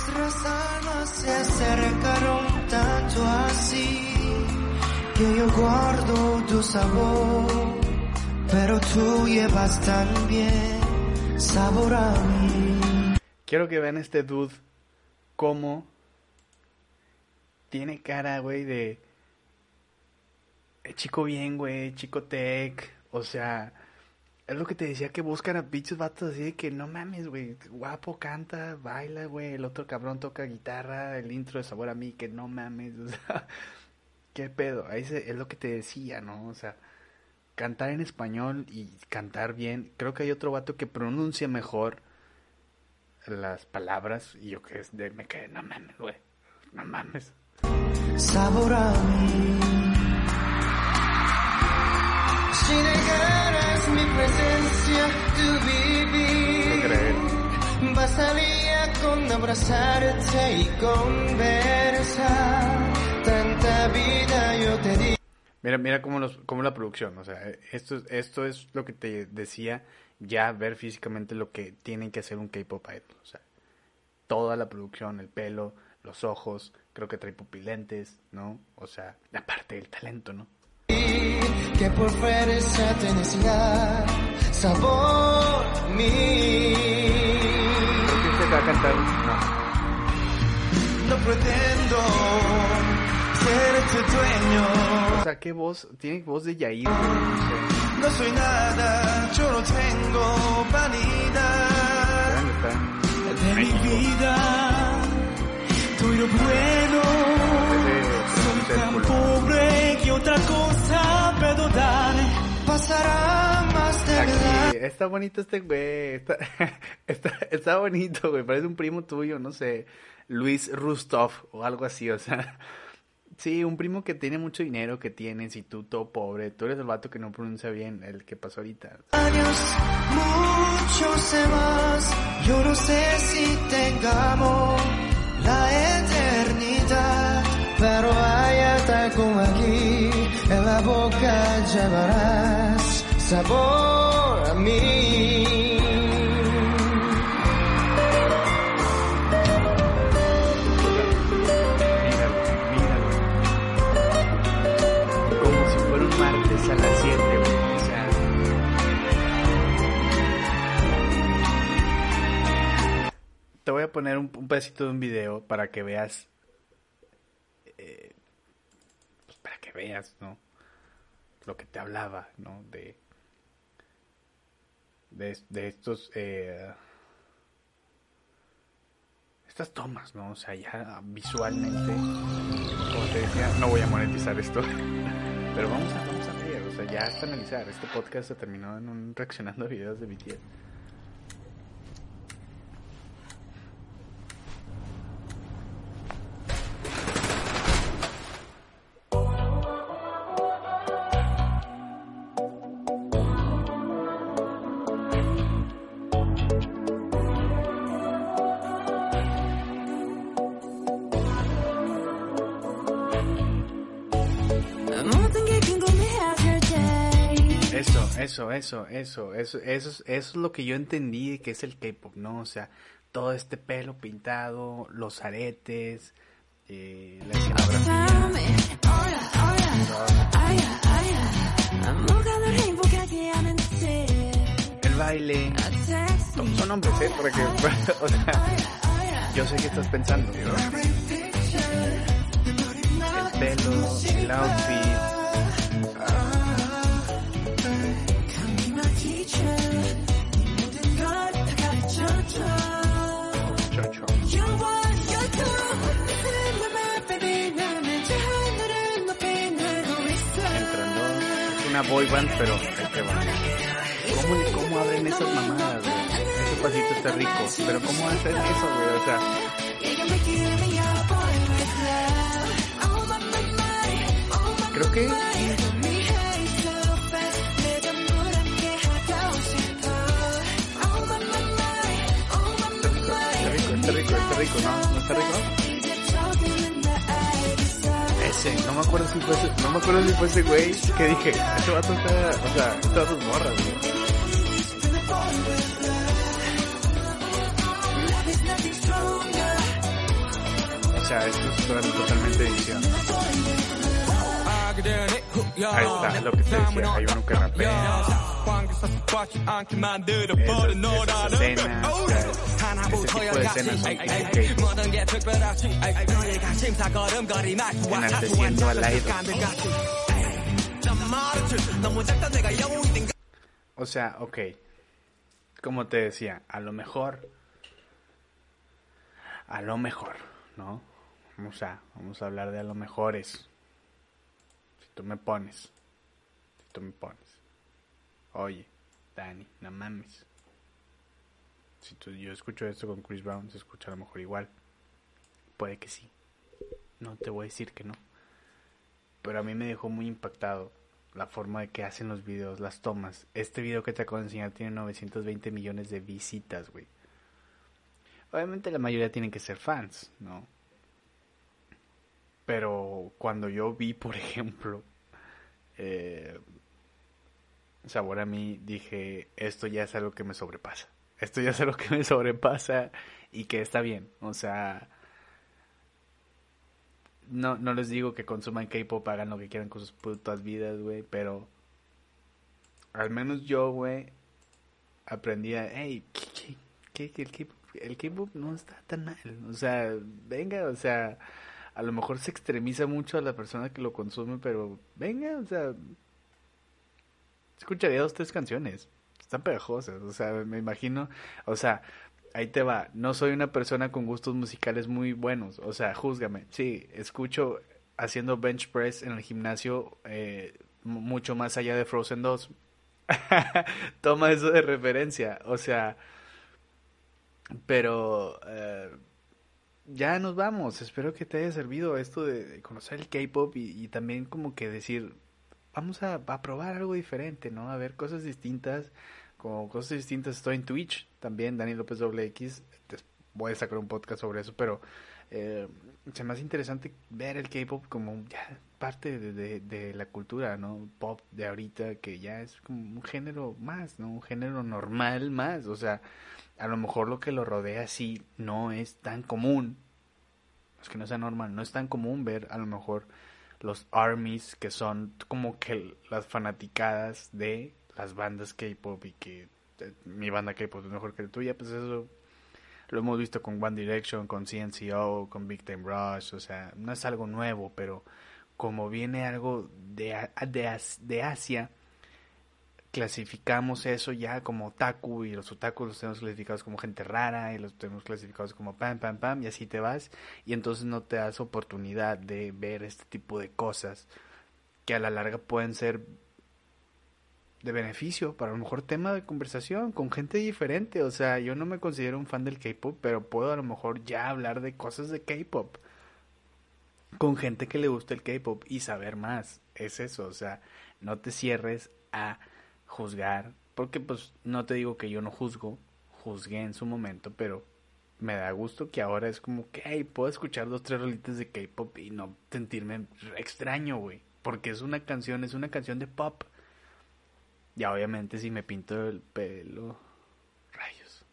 Nuestras almas se acercaron tanto así que yo guardo tu sabor. Pero tú llevas también sabor a mí. Quiero que vean este dude como tiene cara, güey, de chico bien, güey, chico tech, o sea, es lo que te decía que buscan a bichos vatos así de que no mames, güey, guapo, canta, baila, güey, el otro cabrón toca guitarra, el intro de sabor a mí, que no mames, o sea, qué pedo, ahí es lo que te decía, ¿no? O sea, cantar en español y cantar bien, creo que hay otro vato que pronuncia mejor las palabras y yo que me quedé, no mames, güey, no mames sabor a mí. Si negaras mi presencia, tu vivir, bastaría con abrazarte y conversar. Tanta vida yo te di. Mira, mira cómo, los, cómo la producción, o sea, esto, esto es lo que te decía ya ver físicamente lo que tienen que hacer un K-pop idol. O sea, toda la producción, el pelo, los ojos, creo que trae pupilentes, ¿no? O sea, aparte del talento, ¿no? Que por fuerza te necesidad, sabor usted va a cantar. No. No pretendo ser tu dueño. O sea, qué voz. Tiene voz de Yair, no sé. No soy nada, yo no tengo vanidad de mi vida. Doy lo bueno. Ese tan pobre que otra cosa está bonito este güey. Está, está, está bonito, güey. Parece un primo tuyo, no sé. Luis Rustov o algo así, o sea. Sí, un primo que tiene mucho dinero, que tú todo pobre. Tú eres el vato que no pronuncia bien el que pasó ahorita. años, muchos más. Yo no sé si tengamos la eternidad, pero allá como aquí, en la boca llevarás sabor Míralo, míralo. Como si fuera un martes a las 7, güey. O sea. Te voy a poner un, un pedacito de un video para que veas. eh, pues para que veas, ¿no? Lo que te hablaba, ¿no? De. De, de estos. Eh, estas tomas, ¿no? O sea, ya visualmente, como te decía, no voy a monetizar esto, pero vamos a, vamos a ver, o sea, ya hasta analizar. Este podcast se terminó en un reaccionando a videos de BTS. Eso, eso, eso, eso, eso, es lo que yo entendí que es el K-pop, ¿no? O sea, todo este pelo pintado, los aretes, eh, la. El baile. Son, son hombres, ¿eh? Porque, o sea, yo sé que estás pensando, ¿no? El pelo, el outfit. Boy band, pero ahí te va. ¿Cómo, ¿Cómo abren esas mamadas? Ese pasito está rico. Pero ¿cómo hacen eso, güey? O sea, creo que está rico, está rico, está rico, ¿no? ¿No está rico? No me acuerdo si fue ese, no me acuerdo si fue ese güey que dije, este vato está, o sea, este vato es morra. O sea, esto es total- totalmente edición. Ahí está, lo que te decía, hay uno que rapea. O sea, ok. Como te decía, a lo mejor. A lo mejor, ¿no? Vamos a, vamos a hablar de a lo mejores. Si tú me pones. Si tú me pones. Oye, Dani, no mames. Si tú, yo escucho esto con Chris Brown, se escucha a lo mejor igual. Puede que sí. No te voy a decir que no. Pero a mí me dejó muy impactado la forma de que hacen los videos, las tomas. Este video que te acabo de enseñar tiene 920 millones de visitas, güey. Obviamente la mayoría tienen que ser fans, ¿no? Pero cuando yo vi, por ejemplo, eh, sabor a mí, dije, esto ya es algo que me sobrepasa. Esto ya es algo que me sobrepasa y que está bien. O sea, no, no les digo que consuman K-pop, hagan lo que quieran con sus putas vidas, güey, pero al menos yo, güey, aprendí a, hey, ¿qué, qué, el K-pop no está tan mal. O sea, venga, o sea, a lo mejor se extremiza mucho a la persona que lo consume, pero venga, o sea, escucharía dos, tres canciones. Están pegajosas, o sea, me imagino, o sea, ahí te va, no soy una persona con gustos musicales muy buenos, o sea, júzgame, sí, escucho haciendo bench press en el gimnasio eh, mucho más allá de Frozen 2. Toma eso de referencia, o sea, pero eh, ya nos vamos. Espero que te haya servido esto de, conocer el K-pop y, también como que decir, vamos a, probar algo diferente, ¿no? A ver cosas distintas. Como cosas distintas estoy en Twitch también, Dani López WX. Voy a sacar un podcast sobre eso, pero eh, se me hace interesante ver el K-pop como ya parte de, de, la cultura, ¿no? Pop de ahorita, que ya es como un género más, ¿no? Un género normal más. O sea, a lo mejor lo que lo rodea sí no es tan común. Es que no sea normal, no es tan común ver a lo mejor los armies que son como que las fanaticadas de las bandas K-pop y que eh, mi banda K-pop es mejor que la tuya, pues eso lo hemos visto con One Direction, con CNCO, con Big Time Rush, o sea, no es algo nuevo, pero como viene algo de, de, de Asia, clasificamos eso ya como otaku y los otakus los tenemos clasificados como gente rara y los tenemos clasificados como pam, pam, pam y así te vas y entonces no te das oportunidad de ver este tipo de cosas que a la larga pueden ser de beneficio para a lo mejor tema de conversación con gente diferente. O sea, yo no me considero un fan del K-pop, pero puedo a lo mejor ya hablar de cosas de K-pop con gente que le gusta el K-pop y saber más. Es eso, o sea, no te cierres a juzgar, porque pues no te digo que yo no juzgo, juzgué en su momento, pero me da gusto que ahora es como que, puedo escuchar dos, tres rolitas de K-pop y no sentirme extraño, güey, porque es una canción, es una canción de pop. Ya obviamente si me pinto el pelo.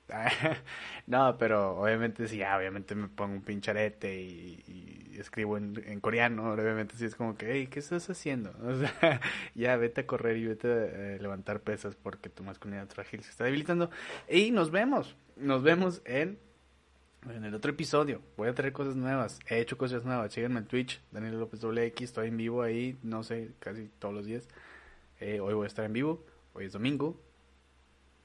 no, pero obviamente sí, obviamente me pongo un pincharete y, escribo en, coreano, obviamente sí es como que, hey, ¿qué estás haciendo? Ya vete a correr y vete a levantar pesas porque tu masculinidad frágil se está debilitando. Y nos vemos, nos vemos en, en el otro episodio. Voy a traer cosas nuevas, he hecho cosas nuevas. Síganme en Twitch, Daniel López WX, estoy en vivo ahí, no sé, casi todos los días. Eh, hoy voy a estar en vivo, hoy es domingo,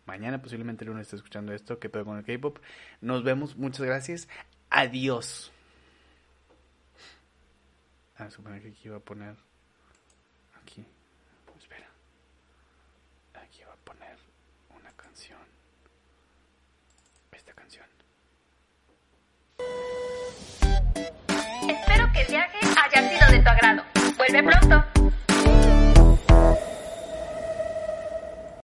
mañana posiblemente el lunes esté escuchando esto, que pedo con el K-pop. Nos vemos, muchas gracias. Adiós. Ah, supone que aquí iba a poner. Aquí. Espera. Aquí iba a poner una canción. Esta canción. Espero que el viaje haya sido de tu agrado. Vuelve pronto.